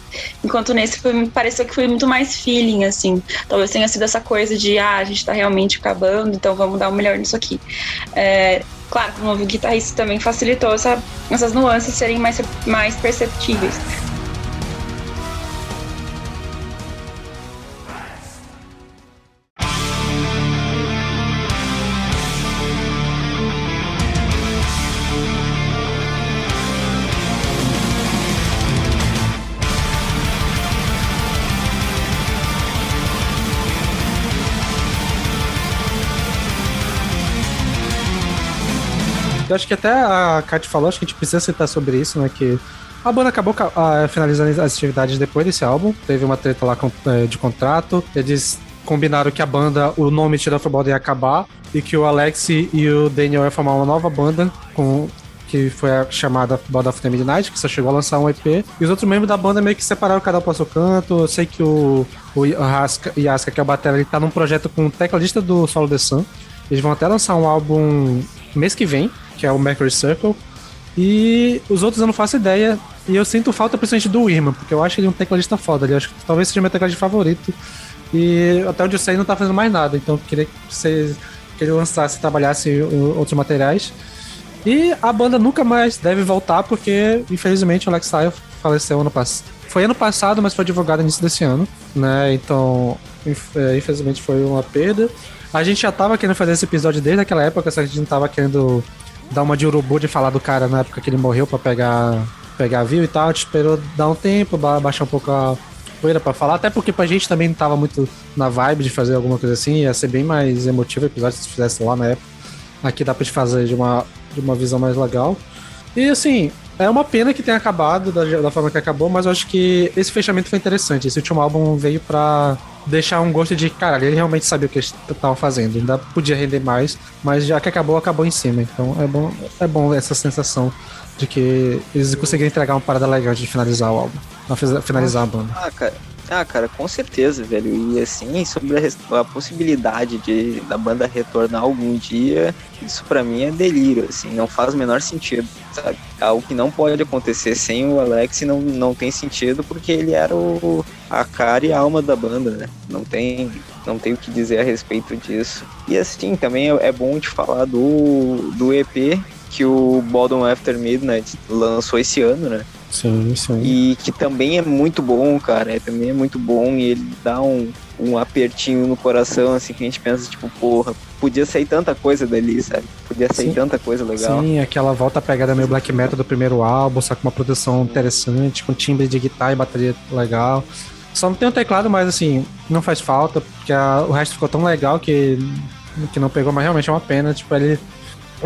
Enquanto nesse foi, pareceu que foi muito mais feeling, assim. Talvez tenha sido essa coisa de, ah, a gente tá realmente acabando, então vamos dar o melhor nisso aqui. É, claro, o novo guitarrista também facilitou essa, essas nuances serem mais, mais perceptíveis. Eu acho que até a Kat falou, acho que a gente precisa citar sobre isso, né? Que a banda acabou uh, finalizando as atividades depois desse álbum. Teve uma treta lá uh, de contrato. Eles combinaram que a banda, o nome Tira Futebol ia acabar e que o Alex e o Daniel iam formar uma nova banda com que foi a chamada Band of the Midnight, que só chegou a lançar um EP. E os outros membros da banda meio que separaram cada um para seu canto. Eu sei que o, o Yaska, Yaska, que é o batera, ele tá num projeto com o tecladista do Solo The Sun. Eles vão até lançar um álbum mês que vem, que é o Mercury Circle. E os outros eu não faço ideia. E eu sinto falta principalmente do Irma, porque eu acho ele um tecladista foda. Ele acho que talvez seja meu tecladista favorito. E até onde eu sei não tá fazendo mais nada. Então eu queria que você que ele lançasse, trabalhasse outros materiais. E a banda nunca mais deve voltar, porque infelizmente o Alex Style faleceu ano passado. Foi ano passado, mas foi divulgado no início desse ano, né? Então, é, infelizmente foi uma perda. A gente já tava querendo fazer esse episódio desde aquela época, só que a gente não tava querendo dar uma de urubu de falar do cara na época que ele morreu para pegar pegar view e tal. Gente esperou dar um tempo, baixar um pouco a poeira pra falar, até porque pra gente também não tava muito na vibe de fazer alguma coisa assim, ia ser bem mais emotivo o episódio se fizesse lá na época. Aqui dá pra gente fazer de uma, de uma visão mais legal. E assim, é uma pena que tenha acabado da, da forma que acabou, mas eu acho que esse fechamento foi interessante. Esse último álbum veio pra deixar um gosto de, caralho, ele realmente sabia o que eles estavam fazendo. Ainda podia render mais, mas já que acabou, acabou em cima. Então é bom, é bom essa sensação de que eles conseguiram entregar uma parada legal de finalizar o álbum, finalizar a banda. Ah, cara, ah, cara, com certeza, velho. E assim, sobre a, a, possibilidade de da banda retornar algum dia, isso para mim é delírio, assim, não faz o menor sentido, sabe? Algo que não pode acontecer sem o Alex não, não tem sentido porque ele era o, a cara e a alma da banda, né? Não tem, não tem o que dizer a respeito disso. E assim, também é, é bom te falar do, do EP que o Bottom After Midnight lançou esse ano, né? Sim, sim. E que também é muito bom, cara. É, também é muito bom e ele dá um, um apertinho no coração, assim, que a gente pensa, tipo, porra, podia sair tanta coisa dali, sabe? Podia sair sim. tanta coisa legal. Sim, aquela volta pegada meio black metal do primeiro álbum, só com uma produção interessante, com timbre de guitarra e bateria legal. Só não tem um teclado, mas assim, não faz falta, porque a, o resto ficou tão legal que, que não pegou, mas realmente é uma pena. Tipo, ele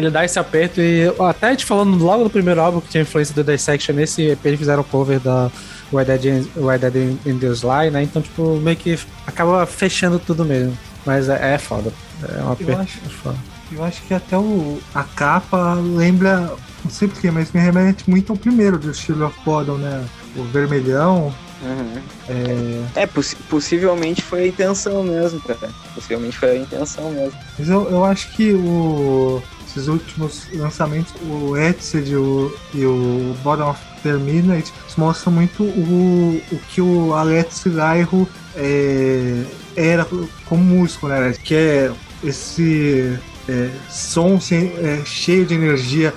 ele dá esse aperto e até a gente falando logo no primeiro álbum que tinha influência do Dissection, nesse EP eles fizeram cover da Why Dead, Why Dead in, the Sly, né? Então, tipo, meio que acaba fechando tudo mesmo. Mas é, é foda. É um aperto eu acho, foda. Eu acho que até o, a capa lembra, não sei porquê, mas me remete muito ao primeiro do Steel of Bottom, né? O vermelhão, Uhum. É, é poss possivelmente foi a intenção mesmo, cara. Possivelmente foi a intenção mesmo. Mas eu, eu acho que o, esses últimos lançamentos, o Etsid e o, Bottom of Midnight, mostram muito o, o que o Alex Lairo é, era como músico, né? Que é esse é, som sem, é, cheio de energia,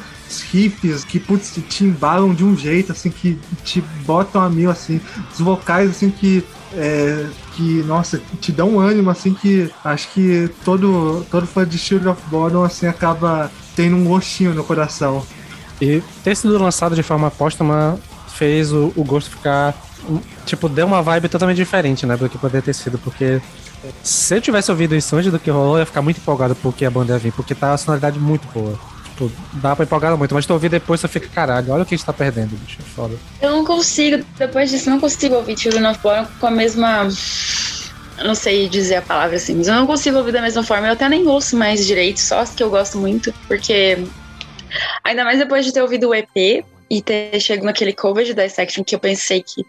riffs que putz, te embalam de um jeito assim que te botam a mil assim, os vocais assim que é, que nossa te dão um ânimo assim que acho que todo todo fã de Shield of Bottom assim acaba tendo um gostinho no coração. E ter sido lançado de forma póstuma fez o, o gosto ficar tipo deu uma vibe totalmente diferente, né, do que poderia ter sido, porque se eu tivesse ouvido isso antes do que rolou, eu ia ficar muito empolgado porque a banda ia vir, porque tá a sonoridade muito boa. Tipo, dá pra empolgar muito, mas tu ouvir depois, você fica, caralho, olha o que a gente tá perdendo, bicho. É foda. Eu não consigo, depois disso, não consigo ouvir Children of Bottom com a mesma. eu não sei dizer a palavra assim, mas eu não consigo ouvir da mesma forma. Eu até nem ouço mais direito, só as que eu gosto muito, porque ainda mais depois de ter ouvido o EP e ter chegado naquele cover de Dissection que eu pensei que.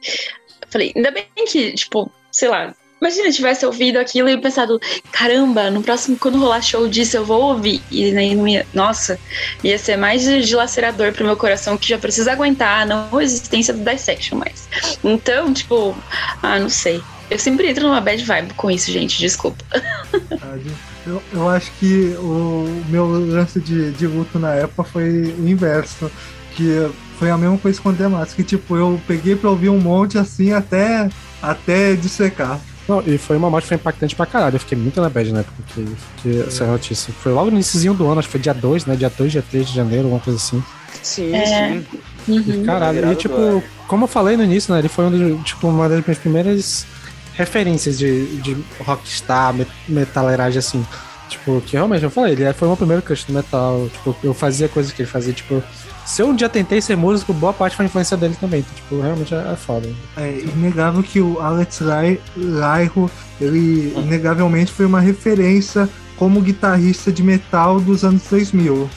Falei, ainda bem que, tipo, sei lá, Imagina eu tivesse ouvido aquilo e pensado, caramba, no próximo, quando rolar show disso, eu vou ouvir. E não ia, nossa, ia ser mais dilacerador pro meu coração que já precisa aguentar a não existência do Dissection mais. Então, tipo, ah, não sei. Eu sempre entro numa bad vibe com isso, gente, desculpa. Eu, eu acho que o meu lance de, de luto na época foi o inverso. Que foi a mesma coisa com o Dematis, que tipo, eu peguei pra ouvir um monte assim até, até dissecar. Não, e foi uma morte foi impactante pra caralho. Eu fiquei muito na bad, né? Porque, porque essa notícia. Foi logo no início do ano, acho que foi dia 2, né? Dia 2, dia 3 de janeiro, alguma coisa assim. Sim, é. sim. Uhum. Caralho, e tipo, como eu falei no início, né? Ele foi um tipo, uma das minhas primeiras referências de, de rockstar, metaleragem assim. Tipo, que realmente eu falei, ele foi o meu primeiro crush do metal. Tipo, eu fazia coisas que ele fazia, tipo, se eu um dia tentei ser músico, boa parte foi a influência dele também. Então, tipo, realmente é, é foda. É inegável que o Alex Laiho, ele inegavelmente foi uma referência como guitarrista de metal dos anos 2000.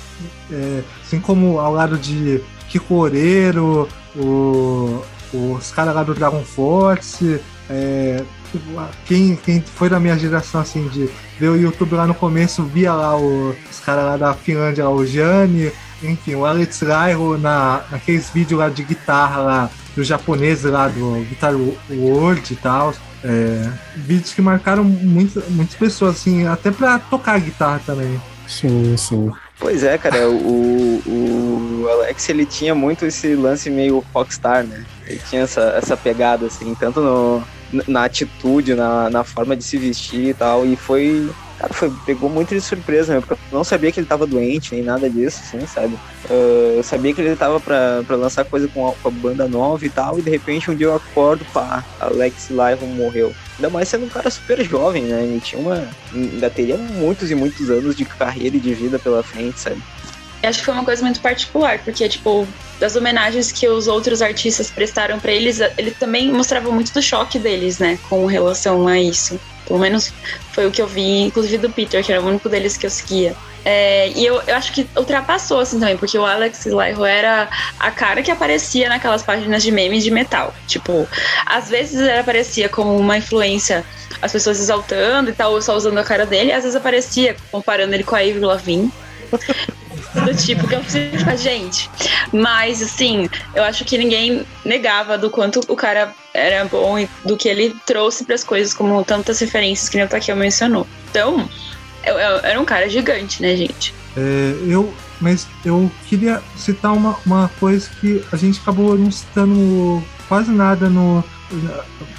É, assim como ao lado de Kiko Oreiro, o, os caras lá do Dragon Force, é, quem, quem foi da minha geração assim de ver o YouTube lá no começo via lá o, os caras lá da Finlândia, lá, o Jani, enfim, o Alex Rairo na, naqueles vídeos lá de guitarra lá, do japonês lá do Guitar World e tal. É, vídeos que marcaram muito, muitas pessoas, assim, até pra tocar guitarra também. Sim, sim. Pois é, cara, o, o Alex ele tinha muito esse lance meio rockstar, né? Ele tinha essa, essa pegada, assim, tanto no, na atitude, na, na forma de se vestir e tal, e foi Cara, foi, pegou muito de surpresa, né? Porque eu não sabia que ele tava doente, nem nada disso, assim, sabe? Uh, eu sabia que ele tava pra, pra lançar coisa com a, com a, banda nova e tal, e de repente um dia eu acordo, pá, Alex Lyron morreu. Ainda mais sendo um cara super jovem, né? Ele tinha uma. Ainda teria muitos e muitos anos de carreira e de vida pela frente, sabe? Acho que foi uma coisa muito particular, porque, tipo, das homenagens que os outros artistas prestaram para eles, ele também mostrava muito do choque deles, né, com relação a isso. Pelo menos foi o que eu vi, inclusive do Peter, que era o único deles que eu seguia. É, e eu, eu acho que ultrapassou, assim, também, porque o Alex Lyro era a cara que aparecia naquelas páginas de memes de metal. Tipo, às vezes ele aparecia como uma influência, as pessoas exaltando e tal, só usando a cara dele, às vezes aparecia comparando ele com a Avril Lavigne do tipo que eu preciso ficar, gente. Mas, assim, eu acho que ninguém negava do quanto o cara era bom e do que ele trouxe para as coisas, como tantas referências que o Takeo mencionou. Então, eu, eu, era um cara gigante, né, gente? É, eu, mas eu queria citar uma, uma coisa que a gente acabou não citando quase nada no,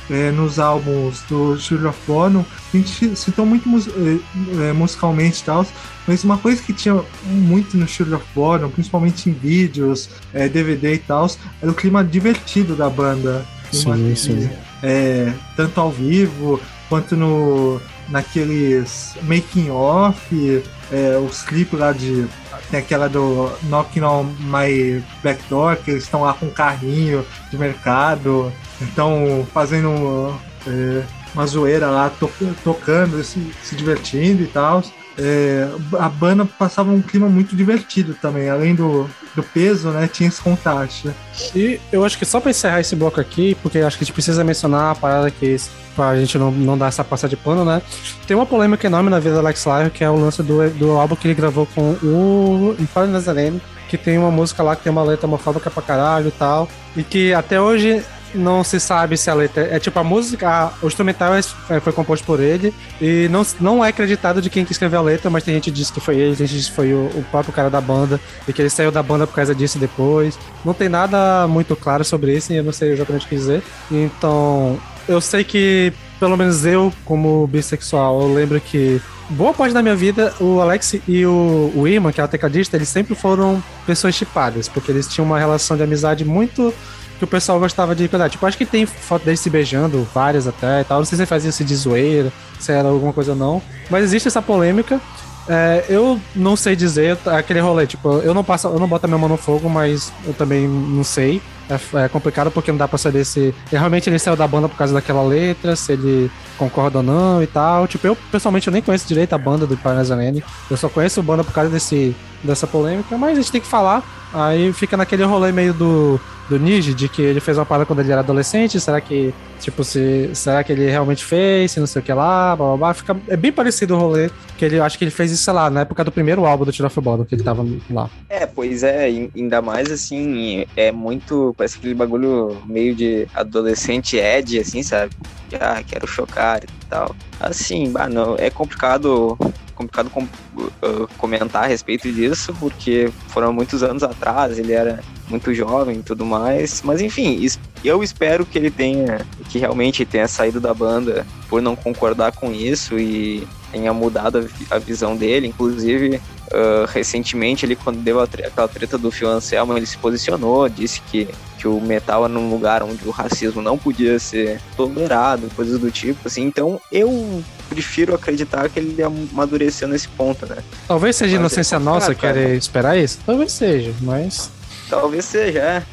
é, nos álbuns do Children of Bodom, a gente citou muito mus é, é, musicalmente e tal, mas uma coisa que tinha muito no Children of Bodom, principalmente em vídeos, é, DVD e tal, era o clima divertido da banda. Sim, sim. É, tanto ao vivo quanto no naqueles making off, é, os clipes lá de tem aquela do Knocking on My Back Door, que eles estão lá com um carrinho de mercado. Então, fazendo é, uma zoeira lá, to tocando, se, se, divertindo e tal. É, a banda passava um clima muito divertido também, além do, do peso, né? Tinha esse contraste. E eu acho que só para encerrar esse bloco aqui, porque acho que a gente precisa mencionar a parada que pra gente não, não dar essa passada de pano, né? Tem uma polêmica enorme na vida do Alex Lyon, que é o lance do, do álbum que ele gravou com o Império Nazarene, que tem uma música lá que tem uma letra homofóbica pra caralho e tal, e que até hoje não se sabe se a letra. É tipo a música, a, o instrumental é, é, foi composto por ele e não, não é acreditado de quem que escreveu a letra, mas tem gente que diz que foi ele, tem gente que foi o, o, próprio cara da banda e que ele saiu da banda por causa disso depois. Não tem nada muito claro sobre isso e eu não sei exatamente o que dizer. Então, eu sei que, pelo menos eu, como bissexual, eu lembro que boa parte da minha vida, o Alex e o, o Irma, que é o tecladista, eles sempre foram pessoas chipadas, porque eles tinham uma relação de amizade muito que o pessoal gostava de cuidar. Tipo, acho que tem foto deles se beijando, várias até e tal. Não sei se fazia isso de zoeira, se era alguma coisa ou não. Mas existe essa polêmica. É, eu não sei dizer aquele rolê, tipo, eu não passo, eu não boto a minha mão no fogo, mas eu também não sei. É, é, complicado porque não dá pra saber se realmente ele saiu da banda por causa daquela letra, se ele concorda ou não e tal. Tipo, eu pessoalmente eu nem conheço direito a banda do Parazanene. Eu só conheço a banda por causa desse, dessa polêmica, mas a gente tem que falar. Aí fica naquele rolê meio do do Niji, de que ele fez uma parada quando ele era adolescente, será que, tipo, se, será que ele realmente fez, se não sei o que lá, blá blá blá, fica, é bem parecido o rolê, que ele, acho que ele fez isso, sei lá, na época do primeiro álbum do Tiro Bottom, que ele tava lá. É, pois é, ainda mais, assim, é muito, parece aquele bagulho meio de adolescente Ed, assim, sabe? Ah, quero chocar e tal. Assim, bah, não, é complicado complicado com, uh, comentar a respeito disso, porque foram muitos anos atrás, ele era muito jovem e tudo mais. Mas enfim, eu espero que ele tenha, que realmente tenha saído da banda por não concordar com isso e tenha mudado a, visão dele. Inclusive, uh, recentemente, ele quando deu aquela treta do Phil Anselmo, ele se posicionou, disse que, que o metal era num lugar onde o racismo não podia ser tolerado, coisas do tipo, assim. Então, eu prefiro acreditar que ele amadureceu nesse ponto, né? Talvez seja mas inocência é nossa querer esperar isso. Talvez seja, mas Talvez seja, é.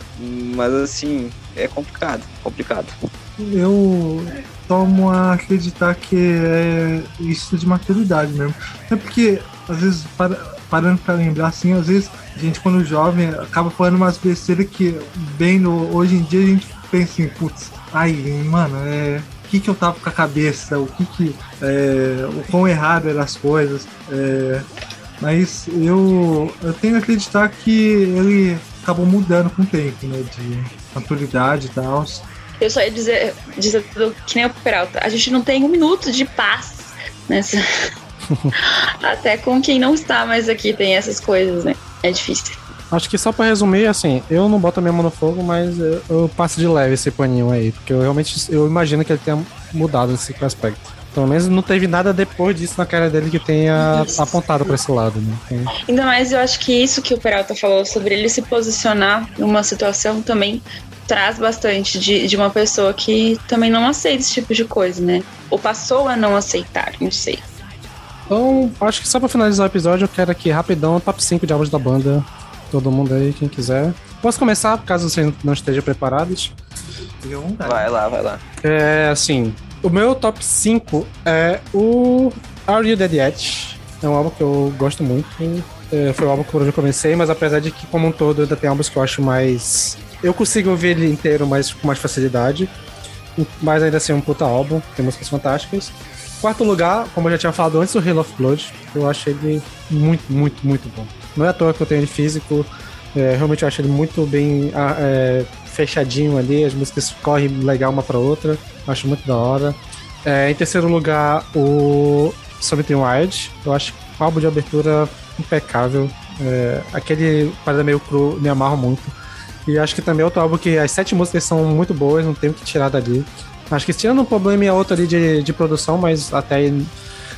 Mas assim, é complicado, complicado. Eu tomo a acreditar que é isso de maturidade mesmo. É porque, às vezes, para, parando pra lembrar, assim, às vezes a gente, quando jovem, acaba falando umas besteiras que, bem no, hoje em dia, a gente pensa assim, putz, ai, mano, é. Que, que eu tava com a cabeça? O que que. É, o quão errado eram as coisas. É, mas eu, eu tenho que acreditar que ele acabou mudando com o tempo, né? De maturidade e tal. Eu só ia dizer, dizer que nem o Peralta, a gente não tem um minuto de paz nessa. (laughs) Até com quem não está mais aqui tem essas coisas, né? É difícil. Acho que só pra resumir, assim, eu não boto a minha mão no fogo, mas eu, eu passo de leve esse paninho aí, porque eu realmente eu imagino que ele tenha mudado nesse aspecto. Pelo menos não teve nada depois disso na cara dele que tenha apontado para esse lado, né? Ainda mais eu acho que isso que o Peralta falou sobre ele se posicionar numa situação também traz bastante de, de uma pessoa que também não aceita esse tipo de coisa, né? Ou passou a não aceitar, não sei. Então, acho que só pra finalizar o episódio, eu quero aqui rapidão top 5 de álbuns da banda. Todo mundo aí, quem quiser. Posso começar, caso vocês não estejam preparados? Vai lá, vai lá. É, assim, o meu top 5 é o Are You Dead Yet? É um álbum que eu gosto muito. É, foi o álbum que eu comecei, mas apesar de que, como um todo, ainda tem álbuns que eu acho mais. Eu consigo ouvir ele inteiro mais, com mais facilidade. Mas ainda assim, é um puta álbum, tem músicas fantásticas. Quarto lugar, como eu já tinha falado antes, o Halo of Blood. Eu acho ele muito, muito, muito bom. Não é à toa que eu tenho ele físico. É, realmente eu acho ele muito bem ah, é, fechadinho ali, as músicas correm legal uma pra outra. Acho muito da hora. É, em terceiro lugar, o Something Wild. Eu acho o álbum de abertura impecável. É, aquele parada meio cru, me amarro muito. E acho que também é outro álbum que as sete músicas são muito boas, não tem o que tirar dali. Acho que tirando um problema e a outra ali de, de produção, mas até aí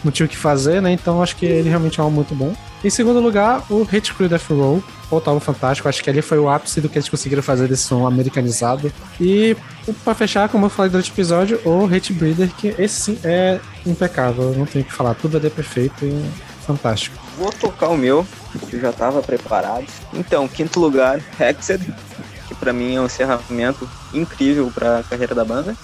não tinha o que fazer, né? Então acho que ele realmente é um álbum muito bom. Em segundo lugar, o Hate Crew Death Roll. Outro álbum fantástico. Acho que ali foi o ápice do que eles conseguiram fazer desse som americanizado. E para fechar, como eu falei durante o episódio, o Hate Breeder, que esse sim é impecável. Não tenho o que falar. Tudo ali é perfeito e fantástico. Vou tocar o meu, que eu já estava preparado. Então, quinto lugar, Hexed, que para mim é um encerramento incrível para a carreira da banda.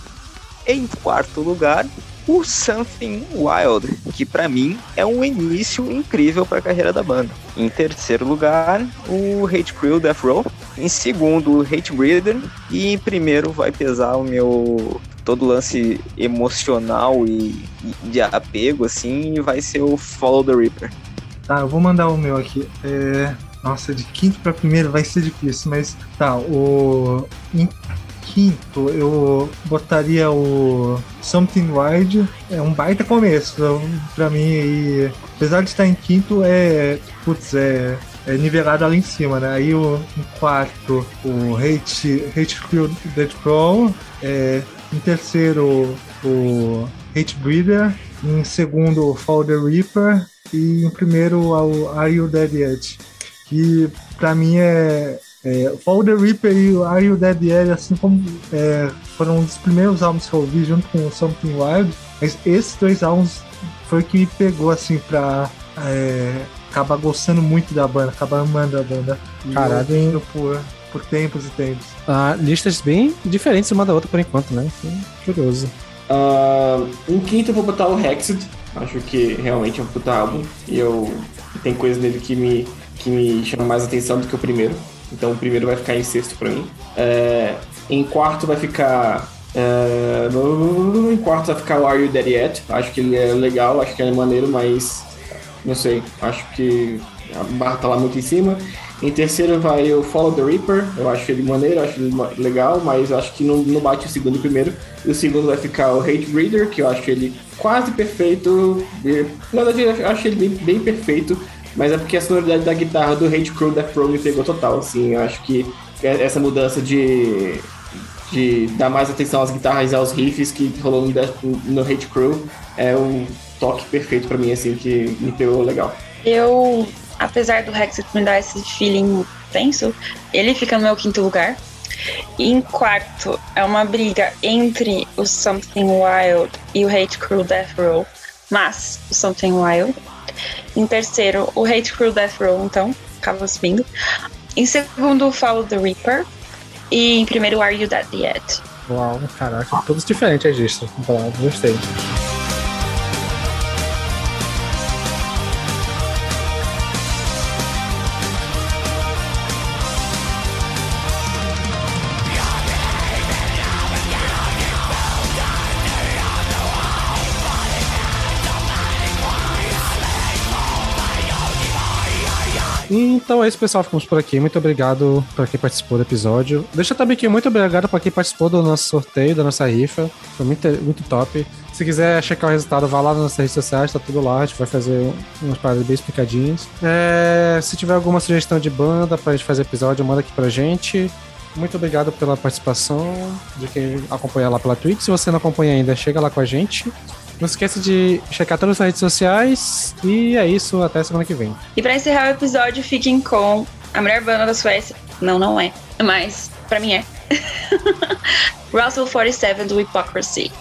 Em quarto lugar, o Something Wild, que para mim é um início incrível para a carreira da banda. Em terceiro lugar, o Hate Crew Death Row. Em segundo, o Hate Breeder. E em primeiro vai pesar o meu todo lance emocional e, de apego, assim, e vai ser o Follow the Reaper. Tá, eu vou mandar o meu aqui. É... Nossa, de quinto para primeiro vai ser difícil, mas tá, o quinto, eu botaria o Something Wild. É um baita começo pra mim. E apesar de estar em quinto, é. Putz, é. É nivelado ali em cima, né? Aí o em quarto, o Hate, Hate Crew Dead Pro. É, em terceiro, o Hate Breeder. Em segundo, Fall the Reaper. E em primeiro, o Are You Dead Yet? Que pra mim é, é, Fall the Reaper e Are You Dead Yet, assim como é, foram um dos primeiros álbuns que eu ouvi junto com Something Wild, mas esses dois álbuns foi o que me pegou assim pra, é, acaba gostando muito da banda, acaba amando a banda. E Caralho. ouvindo por, por tempos e tempos. Ah, listas bem diferentes uma da outra por enquanto, né? Curioso. Ah, em quinto eu vou botar o Hexed. Acho que realmente é um puta álbum. E eu tem coisas nele que me, que me chamam mais atenção do que o primeiro. Então o primeiro vai ficar em sexto pra mim. É, em quarto vai ficar. é, em quarto vai ficar o Are You Dead Yet? Acho que ele é legal, acho que ele é maneiro, mas não sei. Acho que a barra tá lá muito em cima. Em terceiro vai o Follow the Reaper. Eu acho ele maneiro, acho ele legal, mas acho que não, não bate o segundo primeiro. E o segundo vai ficar o Hate Reader, que eu acho ele quase perfeito. Na verdade, eu acho ele bem, bem perfeito, mas é porque a sonoridade da guitarra do Hate Crew Death Row me pegou total. Assim, eu acho que essa mudança de, de dar mais atenção às guitarras e aos riffs que rolou no, no Hate Crew é um toque perfeito pra mim, assim, que me pegou legal. Eu, apesar do Hexit me dar esse feeling tenso, ele fica no meu quinto lugar. E em quarto, é uma briga entre o Something Wild e o Hate Crew Death Row, mas o Something Wild. Em terceiro, o Hate Crew Death Row, então, acaba subindo. Em segundo, Follow the Reaper. E em primeiro, Are You Dead Yet? Uau, caraca, todos diferentes. Bravo, Gostei. Então é isso, pessoal. Ficamos por aqui. Muito obrigado para quem participou do episódio. Deixa também aqui muito obrigado para quem participou do nosso sorteio, da nossa rifa. Foi muito, muito top. Se quiser checar o resultado, vá lá nas nossas redes sociais, tá tudo lá. A gente vai fazer umas paradas bem explicadinhas. É, se tiver alguma sugestão de banda pra gente fazer episódio, manda aqui pra gente. Muito obrigado pela participação de quem acompanha lá pela Twitch. Se você não acompanha ainda, chega lá com a gente. Não esqueça de checar todas as redes sociais. E é isso, até semana que vem. E pra encerrar o episódio, fiquem com a melhor banda da Suécia. Não, não é. Mas, pra mim é. (laughs) Russell 47 do Hypocrisy.